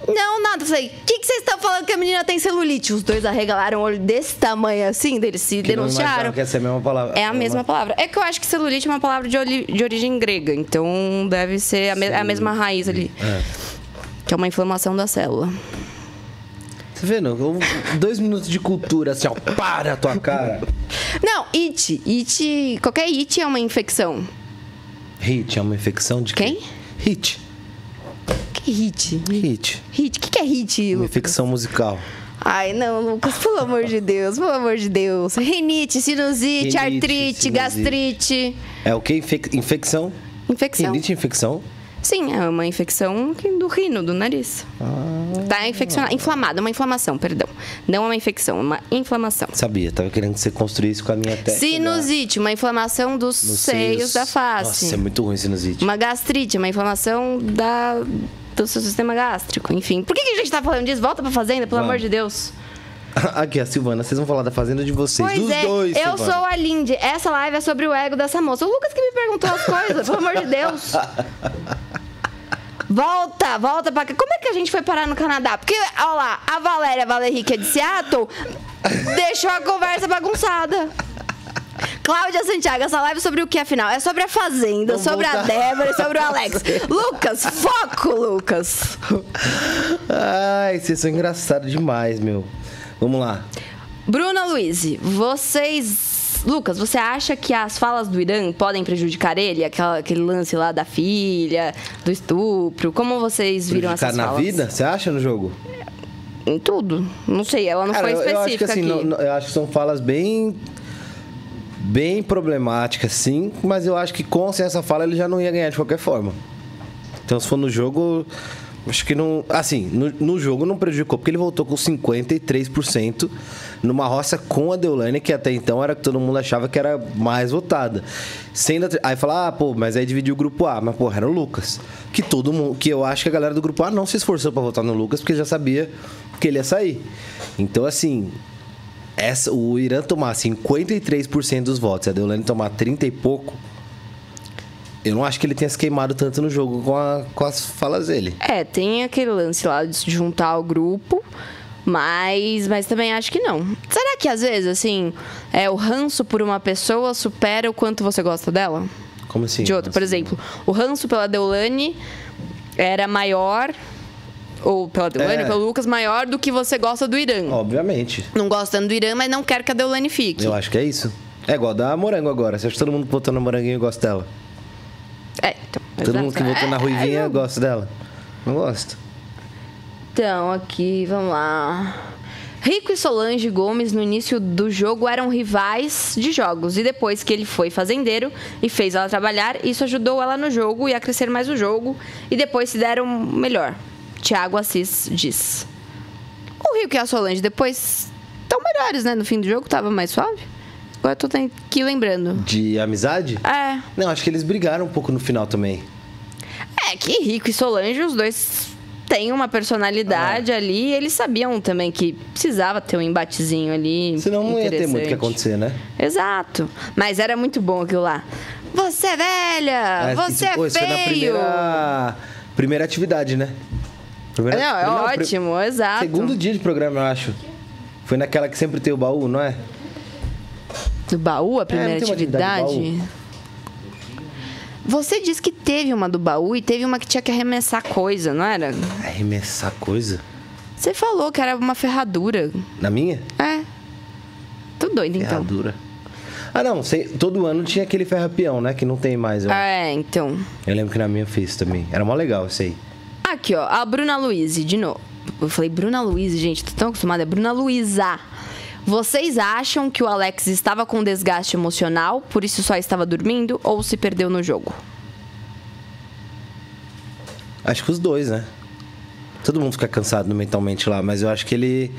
Não, nada. Eu falei, o que, que vocês estão falando que a menina tem celulite? Os dois arregalaram o olho desse tamanho assim, deles se Que denunciaram. que essa é a mesma palavra. É a mesma palavra. É que eu acho que celulite é uma palavra de, oli- de origem grega, então deve ser a, me- a mesma raiz ali. É. Que é uma inflamação da célula. Tá vendo? Dois minutos de cultura, assim, ó. Para a tua cara. Não, it. It. Qualquer it é uma infecção. Hit é uma infecção de? Quem? Hit. Que hit? Hit. Hit. O que, que é hit, Lucas? infecção musical. Ai, não, Lucas, pelo amor de Deus, pelo amor de Deus. Rinite, sinusite, Rinite, artrite, sinusite. gastrite. É o quê? Infec- infecção? Infecção. Rinite, infecção? Sim, é uma infecção do rino, do nariz. Tá infeccionada, inflamada, uma inflamação, perdão. Não é uma infecção, é uma inflamação. Sabia, tava querendo que você construísse com a minha técnica. Sinusite, uma inflamação dos nos seios da face. Nossa, é muito ruim sinusite. Uma gastrite, uma inflamação da, do seu sistema gástrico. Enfim, por que, que a gente tá falando disso? Volta pra fazenda, pelo Vamos. amor de Deus. Aqui, a Silvana, vocês vão falar da fazenda de vocês. Pois dos é, dois, eu Silvana. sou a Lindy. Essa live é sobre o ego dessa moça. O Lucas que me perguntou as coisas, pelo amor de Deus. Volta, volta pra cá. Como é que a gente foi parar no Canadá? Porque, olha lá, a Valéria Valeri, que é de Seattle, deixou a conversa bagunçada. Cláudia Santiago, essa live é sobre o que, afinal? É sobre a Fazenda, Vamos sobre a voltar. Débora e sobre o Alex. Lucas, foco, Lucas. Ai, vocês são engraçados demais, meu. Vamos lá. Bruna Luiz, vocês. Lucas, você acha que as falas do Irã podem prejudicar ele? Aquela- aquele lance lá da filha, do estupro? Como vocês viram Prejudicar essas na falas? vida, você acha no jogo? Em tudo. Não sei, ela não Cara, foi eu, eu específica acho que assim, não- não- eu acho que são falas bem bem problemáticas, sim, mas eu acho que com essa fala ele já não ia ganhar de qualquer forma. Então, se for no jogo, acho que não. Assim, no, no jogo não prejudicou, porque ele voltou com 53% numa roça com a Deolane, que até então era que todo mundo achava que era mais votada. Sendo, aí fala, ah, pô, mas aí dividiu o grupo A, mas porra, era o Lucas. Que todo mundo. Que eu acho que a galera do grupo A não se esforçou pra votar no Lucas, porque já sabia que ele ia sair. Então, assim, essa, o Irã tomar 53% dos votos e a Deolane tomar 30 e pouco, eu não acho que ele tenha se queimado tanto no jogo com, a- com as falas dele. É, tem aquele lance lá de se juntar ao grupo, mas, mas também acho que não. Será que às vezes, assim, é, o ranço por uma pessoa supera o quanto você gosta dela? Como assim? de outro. Por exemplo, o ranço pela Deolane era maior, ou pela Deolane, É. pelo Lucas, maior do que você gosta do Irã. Obviamente. Não gosta tanto do Irã, mas não quer que a Deolane fique. Eu acho que é isso. É igual da Morango agora. Você acha que todo mundo que votou na Moranguinho gosta dela? É, então. Todo exato. mundo que votou na Ruivinha é, gosta dela? Não gosta. Então, aqui, vamos lá. Rico e Solange Gomes, no início do jogo, eram rivais de jogos. E depois que ele foi fazendeiro e fez ela trabalhar, isso ajudou ela no jogo e a crescer mais o jogo. E depois se deram melhor. Tiago Assis diz. O Rico e a Solange depois estão melhores, né? No fim do jogo tava mais suave. Agora eu tô aqui lembrando. De amizade? É. Não, acho que eles brigaram um pouco no final também. É que Rico e Solange, os dois têm uma personalidade É. ali. Eles sabiam também que precisava ter um embatezinho ali. Senão não ia ter muito o que acontecer, né? Exato. Mas era muito bom aquilo lá. Você é velha! É, você isso- pô, é isso foi na feio! primeira, primeira atividade, né? Primeira- Não, é ótimo, exato. Segundo dia de programa, eu acho. Foi naquela que sempre tem o baú, não é? Do baú, a primeira tem uma atividade atividade? Você disse que teve uma do baú e teve uma que tinha que arremessar coisa, não era? Arremessar coisa? Você falou que era uma ferradura. Na minha? É. Tô doida, então. Ferradura. Ah, não. sei- todo ano tinha aquele ferrapião, né? Que não tem mais. Eu, É, então. eu lembro que na minha eu fiz também. Era mó legal isso aí. Aqui, ó, a Bruna Luiz, de novo. Eu falei Bruna Luiz, gente, tô tão acostumada. É Bruna Luiza. Vocês acham que o Alex estava com desgaste emocional, por isso só estava dormindo, ou se perdeu no jogo? Acho que os dois, né? Todo mundo fica cansado mentalmente lá, mas eu acho que ele.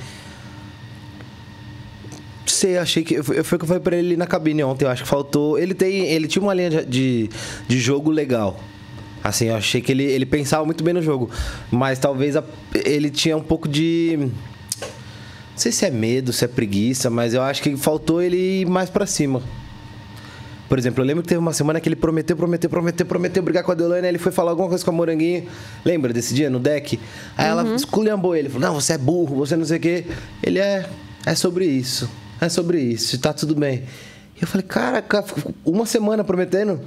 Sei, achei que. Foi o que eu falei pra ele na cabine ontem. Eu acho que faltou. Ele tem. Ele tinha uma linha de, de, de jogo legal. Assim, eu achei que ele, ele pensava muito bem no jogo. Mas talvez a- ele tinha um pouco de. Não sei se é medo, se é preguiça, mas eu acho que faltou ele ir mais pra cima. Por exemplo, eu lembro que teve uma semana que ele prometeu, prometeu, prometeu, prometeu brigar com a Deolane, aí ele foi falar alguma coisa com a Moranguinho. Lembra desse dia no deck? Aí ela esculhambou ele, falou: Não, você é burro, você não sei o quê. Ele é. É sobre isso. É sobre isso, tá tudo bem. E eu falei: Caraca, uma semana prometendo.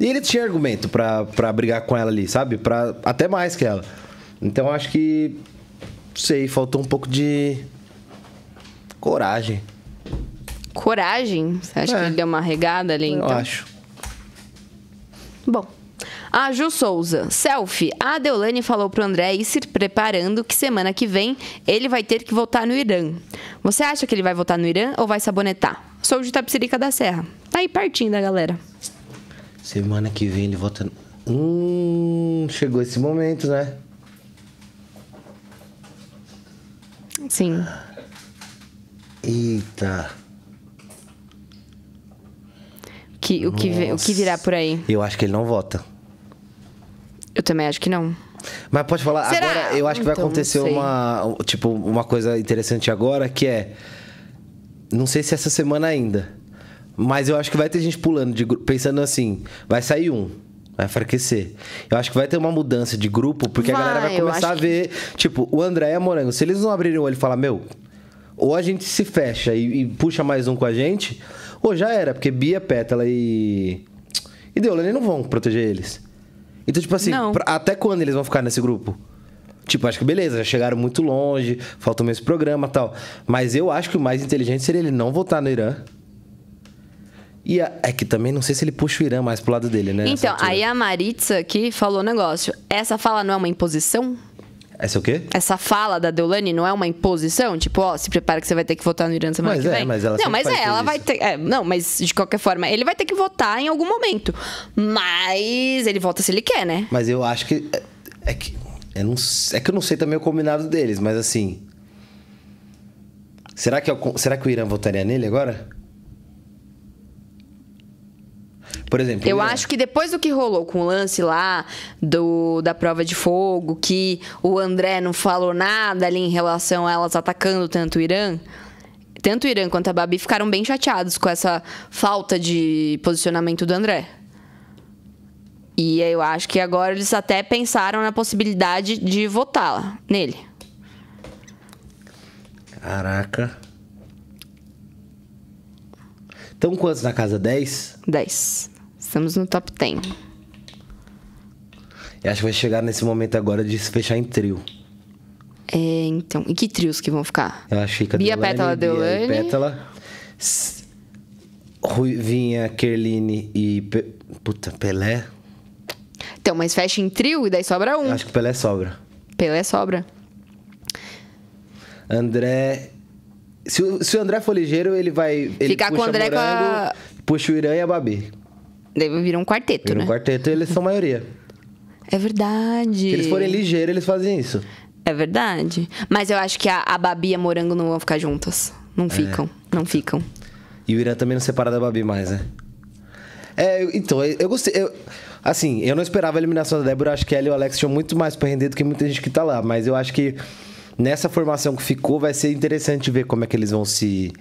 E ele tinha argumento pra, pra brigar com ela ali, sabe? Pra, até mais que ela. Então eu acho que. Sei, faltou um pouco de. Coragem, Coragem? Você acha É. que ele deu uma regada ali, então? eu acho. Bom. A Ju Souza. Selfie. A Deolane falou pro André ir se preparando que semana que vem ele vai ter que votar no Irã. Você acha que ele vai votar no Irã ou vai sabonetar? Sou de Tapsirica da Serra. Tá aí pertinho da galera. Semana que vem ele vota. Hum, chegou esse momento, né? Sim. Eita. Que, o, que, o que virá por aí? Eu acho que ele não vota. Eu também acho que não. Mas pode falar, Será? agora eu acho que vai Então, não acontecer sei. uma, tipo, uma coisa interessante agora, que é não sei se essa semana ainda, mas eu acho que vai ter gente pulando de pensando assim, vai sair um, vai enfraquecer. Eu acho que vai ter uma mudança de grupo, porque a galera vai Vai, começar a ver, tipo, o André e a Morango, se eles não abrirem o olho e falar, meu, ou a gente se fecha e, e puxa mais um com a gente, ou já era, porque Bia, Pétala e e Deolane não vão proteger eles. Então, tipo assim, pra- até quando eles vão ficar nesse grupo? Tipo, acho que beleza, já chegaram muito longe, falta mais programa e tal. Mas eu acho que o mais inteligente seria ele não votar no Irã. E a- é que também não sei se ele puxa o Irã mais pro lado dele, né? Então, aí a Maritza aqui falou um negócio. Essa fala não é uma imposição? Essa é o quê? Essa fala da Deolane não é uma imposição? Tipo, ó, se prepara que você vai ter que votar no Irã semana Mas que é, vem. mas ela Não, mas é, ela isso. vai ter. é, não, mas de qualquer forma, ele vai ter que votar em algum momento. Mas ele vota se ele quer, né? Mas eu acho que. É, é que. Eu não, é que eu não sei também o combinado deles, mas assim. Será que, é o con- será que o Irã votaria nele agora? Por exemplo. Eu acho que depois do que rolou com o lance lá do, da prova de fogo, que o André não falou nada ali em relação a elas atacando tanto o Irã, tanto o Irã quanto a Babi ficaram bem chateados com essa falta de posicionamento do André. E eu acho que agora eles até pensaram na possibilidade de votar nele. Caraca. Então quantos na casa? 10? 10. Estamos no top 10. Eu acho que vai chegar nesse momento agora de se fechar em trio. É, então, e que trios que vão ficar? Eu acho que fica Bia, Deolane, Pétala, Bia e Deolane. Pétala. Ruivinha, Kerline e... Pe... Puta, Pelé? Então, mas fecha em trio e daí sobra um. Eu acho que Pelé sobra. Pelé sobra. André... Se o, se o André for ligeiro, ele vai... Ele Ficar com o André com a- Morango, Puxa o Irã e a Babi. Daí vira um quarteto, E né? no quarteto eles são maioria. É verdade. Se eles forem ligeiros, eles fazem isso. É verdade. Mas eu acho que a, a Babi e a Morango não vão ficar juntas. É. Não ficam. Não ficam. E o Irã também não separa da Babi mais, né? É, então, eu, gostei. eu- assim, eu não esperava a eliminação da Débora. eu Acho que ela e o Alex tinham muito mais pra render do que muita gente que tá lá. Mas eu acho que nessa formação que ficou, vai ser interessante ver como é que eles vão se.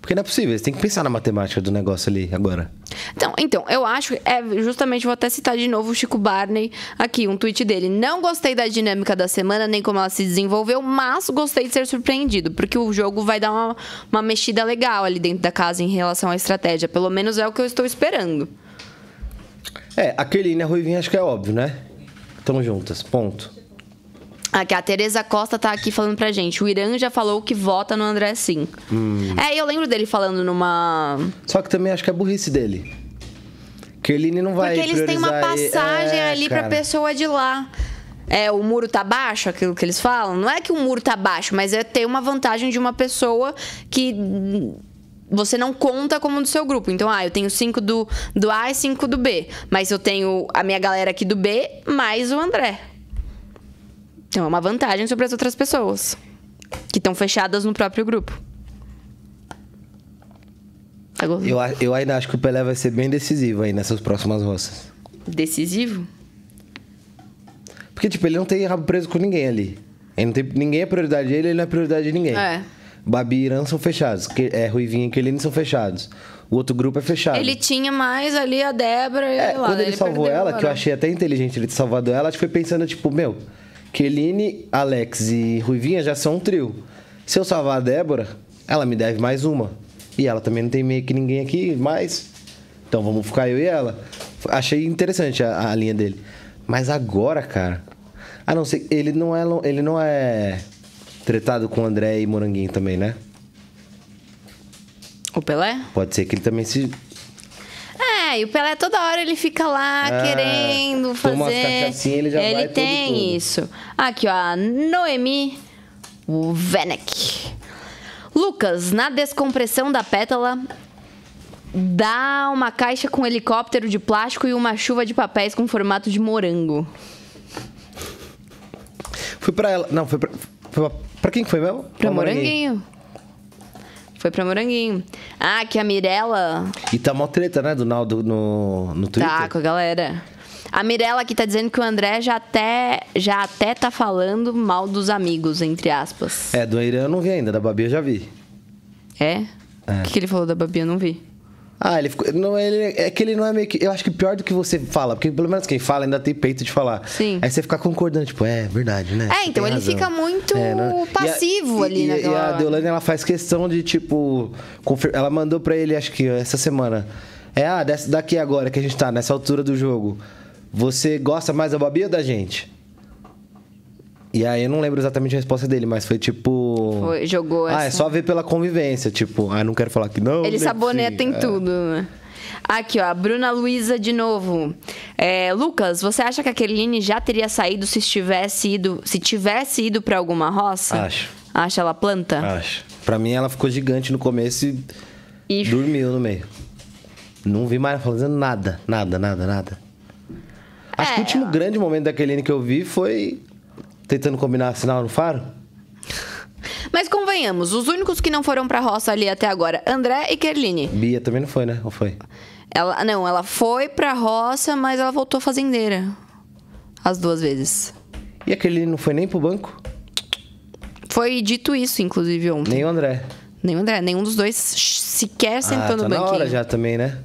Porque não é possível, eles têm que pensar na matemática do negócio ali agora. Então, então, eu acho, é justamente, vou até citar de novo o Chico Barney aqui, um tweet dele. Não gostei da dinâmica da semana, nem como ela se desenvolveu, mas gostei de ser surpreendido, porque o jogo vai dar uma, uma mexida legal ali dentro da casa em relação à estratégia. Pelo menos é o que eu estou esperando. É, a Kerline e a Ruivinha acho que é óbvio, né? Estão juntas, ponto. Aqui, a Tereza Costa tá aqui falando pra gente. O Irã já falou que vota no André sim. Hum. É, eu lembro dele falando numa. Só que também acho que é burrice dele. Kerline não vai Porque eles têm uma passagem é, ali pra cara. pessoa de lá. É, o muro tá baixo, aquilo que eles falam. Não é que o muro tá baixo, mas é ter uma vantagem de uma pessoa que você não conta como do seu grupo. Então, ah, eu tenho cinco do, do A e cinco do B. Mas eu tenho a minha galera aqui do B mais o André. Então é uma vantagem sobre as outras pessoas. Que estão fechadas no próprio grupo. Eu, eu ainda acho que o Pelé vai ser bem decisivo aí nessas próximas roças. Decisivo? Porque, tipo, ele não tem rabo preso com ninguém ali. Ele não tem, ninguém é prioridade dele, ele não é prioridade de ninguém. É. Babi e Irã são fechados. Que, é, Ruivinha e Kelene são fechados. O outro grupo é fechado. Ele tinha mais ali a Débora e É, lá, quando né? ele, salvou ela, que eu achei até inteligente ele ter salvado ela, acho que foi pensando, tipo, meu, Keline, Alex e Ruivinha já são um trio. Se eu salvar a Débora, ela me deve mais uma. E ela também não tem meio que ninguém aqui mais. Então vamos ficar eu e ela. Achei interessante a, a linha dele. Mas agora, cara. A não ser. Ele não é. Ele não é tretado com André e Moranguinho também, né? O Pelé? Pode ser que ele também se. É, e o Pelé toda hora ele fica lá Ah, querendo fazer. ele já vai todo tem todo. isso. Aqui, ó, a Noemi Venek. Lucas, na descompressão da pétala. Dá uma caixa com helicóptero de plástico e uma chuva de papéis com formato de morango. Foi pra ela. Não, foi pra. Foi pra, pra quem que foi mesmo? Pra Moranguinho. Foi pra Moranguinho. Ah, que a Mirella E tá mó treta, né? Do Naldo no, no Twitter. tá com a galera. A Mirella aqui tá dizendo que o André já até, já até tá falando mal dos amigos, entre aspas. É, do Irã eu não vi ainda, da Babi eu já vi. É? É. O que, que ele falou da Babi? Eu não vi. Ah, ele ficou. Não, ele, é que ele não é meio que. Eu acho que pior do que você fala, porque pelo menos quem fala ainda tem peito de falar. Sim. Aí você fica concordando, tipo, é verdade, né? É, Você então ele razão. fica muito não- e a- passivo e- ali e, naquela E a. Deolane, ela faz questão de, tipo. Ela mandou pra ele, acho que essa semana. É, ah, dessa- daqui agora que a gente tá, nessa altura do jogo. Você gosta mais da Babi ou da gente? E aí eu não lembro exatamente a resposta dele, mas foi tipo. Foi- jogou Ah, é essa. só ver pela convivência. Tipo, ah, não quero falar que não. Ele nem saboneta em É. tudo, né? Aqui, ó, a Bruna Luiza de novo. É, Lucas, você acha que a Keline já teria saído se estivesse ido, se tivesse ido pra alguma roça? Acho. Acha ela planta? Acho. Pra mim, ela ficou gigante no começo e dormiu no meio. Não vi mais fazendo nada, nada, nada, nada. Acho É, que o último ela- grande momento da Kelene que eu vi foi tentando combinar sinal no faro. Mas convenhamos, os únicos que não foram pra roça ali até agora, André e Kerline. Bia também não foi, né? Ou foi? Ela, não, ela foi pra roça, mas ela voltou fazendeira. As duas vezes. E a Kelene não foi nem pro banco? Foi dito isso, inclusive, ontem. Nem o André. Nem o André, nenhum dos dois sequer sentou ah, tá no na banquinho. hora já também, né?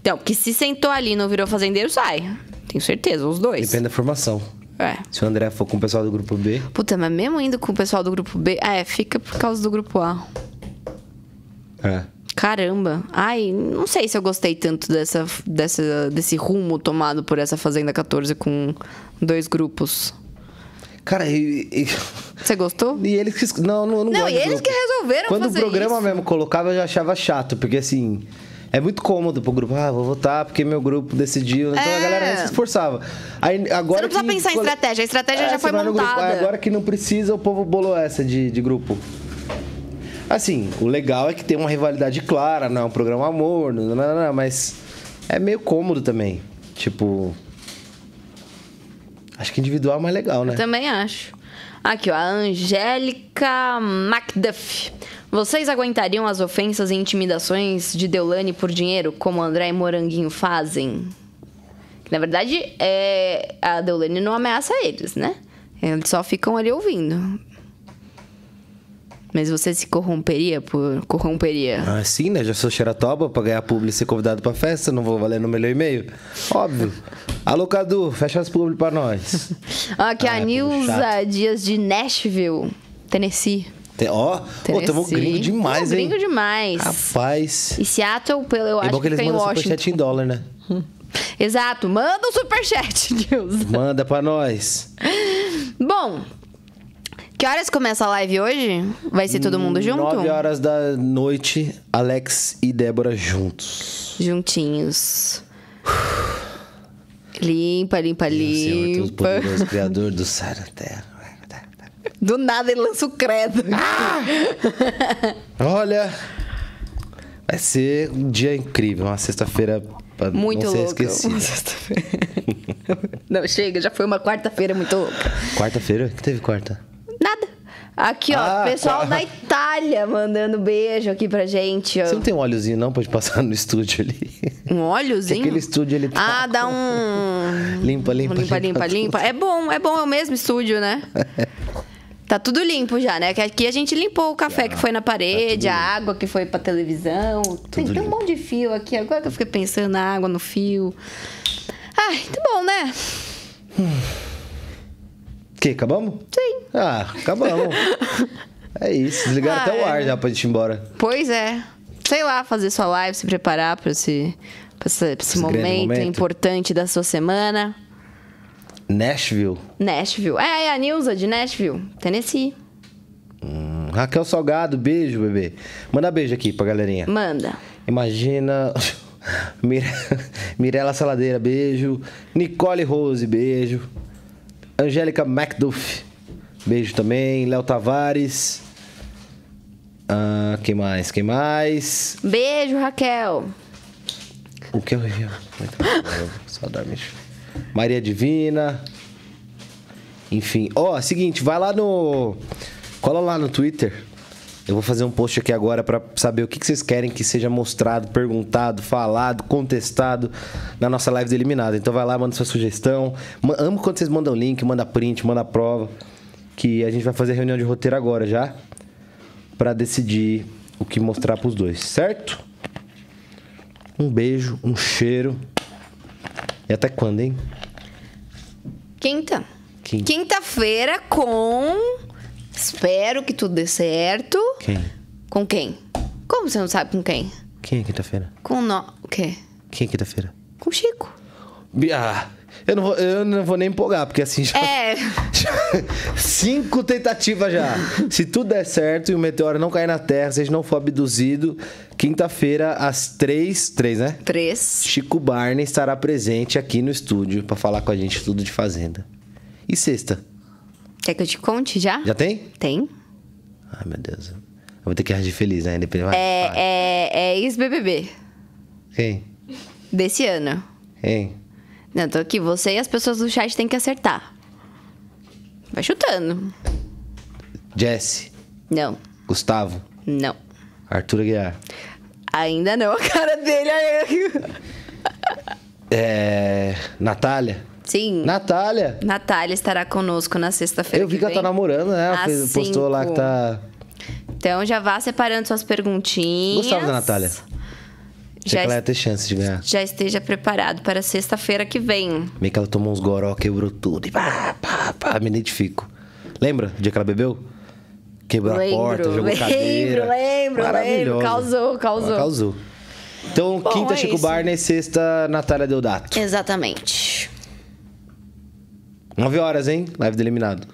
Então, que se sentou ali e não virou fazendeiro, sai. Tenho certeza, os dois. Depende da formação. É. Se o André for com o pessoal do grupo B, Puta, mas mesmo indo com o pessoal do grupo B. É, fica por causa do grupo A. é. Caramba. Ai, não sei se eu gostei tanto dessa, dessa, desse rumo tomado por essa Fazenda 14 com dois grupos. Cara, e, e, Você gostou? e eles que. Não, não, não Não, e eles que resolveram Quando o programa isso. mesmo colocava, eu já achava chato, porque assim. É muito cômodo pro grupo. Ah, vou votar porque meu grupo decidiu. Então É. a galera nem se esforçava. Aí, agora Você não precisa que- pensar em quando- estratégia, a estratégia É, já foi montada. Aí Agora que não precisa, o povo bolou essa de, de grupo. Assim, o legal é que tem uma rivalidade clara, não é um programa amor, não, não, não, não, mas é meio cômodo também. Tipo. Acho que individual é mais legal, né? Também acho. Aqui, ó, a Angélica Macduff. Vocês aguentariam as ofensas e intimidações de Deolane por dinheiro, como André e Moranguinho fazem? Na verdade, é... a Deolane não ameaça eles, né? Eles só ficam ali ouvindo. Mas você se corromperia por... Corromperia. Ah, sim, né? Já sou xeratoba pra ganhar publi e ser convidado pra festa, não vou valer no melhor e-mail. Óbvio. Alô, Cadu, fecha as publi pra nós. Aqui, Ah, a é, Nilza. Dias de Nashville, Tennessee. Tem- Ó, ô, tamo gringo demais, Tamo hein? gringo demais. Rapaz. E Seattle, pelo- eu É acho bom que que eles em mandam superchat em dólar, né? Exato, manda um superchat, Deus. Manda pra nós. Bom, que horas começa a live hoje? Vai ser todo mundo junto? 9 horas da noite, Alex e Débora juntos. Juntinhos. Limpa, limpa, Senhor limpa. Todo-Poderoso, Criador do céu e da terra. Do nada ele lança o credo. Ah! Olha, vai ser um dia incrível, uma sexta-feira pra Muito não ser louco. esquecida. Não, chega, já foi uma quarta-feira muito louca. Quarta-feira? que teve quarta? Nada. Aqui, ó, Ah, pessoal da Itália mandando beijo aqui pra gente. ó. Você não tem um óleozinho não gente passar no estúdio ali? Um óleozinho? Aquele estúdio, ele tá Ah, dá um... Limpa, limpa, limpa, limpa, limpa limpa. É bom, é bom, é o mesmo estúdio, né? Tá tudo limpo já, né? Que aqui a gente limpou o café que foi na parede, a água que foi pra televisão. Tem, tem um monte de fio aqui. Agora que eu fiquei pensando na água, no fio. Ai, tá bom, né? Que, acabamos? Sim. Ah, acabamos. é isso, desligaram Ah, até o ar é. já pra gente ir embora. Pois é. Sei lá, fazer sua live, se preparar pra esse, pra esse, pra esse Esse grande momento, momento. importante da sua semana. Nashville. Nashville. É, é a Nilza de Nashville, Tennessee. Hum, Raquel Salgado, beijo, bebê. Manda beijo aqui pra galerinha. Manda. Imagina. Mire- Mirela Saladeira, beijo. Nicole Rose, beijo. Angélica MacDuff, beijo também. Léo Tavares. Ah, quem mais? Quem mais? Beijo, Raquel. O que eu vi? Só dorme. Maria Divina. Enfim. Ó, seguinte, vai lá no. Cola lá no Twitter. Eu vou fazer um post aqui agora pra saber o que vocês querem que seja mostrado, perguntado, falado, contestado na nossa live do Eliminado. Então vai lá, manda sua sugestão. Amo quando vocês mandam link, manda print, manda prova. Que a gente vai fazer reunião de roteiro agora já. Pra decidir o que mostrar pros dois, certo? Um beijo, um cheiro. E até quando, hein? Quinta. Quinta. Quinta-feira com. Espero que tudo dê certo. Quem? Com quem? Como você não sabe com quem? Quem é quinta-feira? Com no... o quê? Quem é quinta-feira? Com o Chico. Ah, eu não, vou, eu não vou nem empolgar, porque assim já. É. Cinco tentativas já. Se tudo der certo e o meteoro não cair na Terra, se a gente não for abduzido, quinta-feira, às três. Três, né? Três. Chico Barney estará presente aqui no estúdio pra falar com a gente tudo de Fazenda. E sexta? Quer que eu te conte já? Já tem? Tem. Ai, meu Deus. Eu vou ter que reagir feliz, né? Independente. Vai. É, é, é ex-BBB Quem? desse ano. Quem? Não, tô aqui. Você e as pessoas do chat têm que acertar. Vai chutando. Jesse. Não. Gustavo. Não. Arthur Aguiar. Ainda não. A cara dele aí. É. Natália. Sim. Natália. Natália estará conosco na sexta-feira. Eu vi que ela tá namorando, né? Ela fez- postou lá que cinco. tá. Então já vá separando suas perguntinhas. Gostava da Natália. Já, que ela ia ter chance de ganhar. já esteja preparado para sexta-feira que vem. Meio que ela tomou uns goró, quebrou tudo. E pá, pá, pá, me identifico. Lembra o dia que ela bebeu? Quebrou a porta, jogou lembro, cadeira. lembro, Maravilhosa. lembro. Causou, causou. Ela causou. Então, Bom, quinta, é Chico isso. Barney, sexta, Natália Deodato. Exatamente. 9 horas, hein? Live do Eliminado.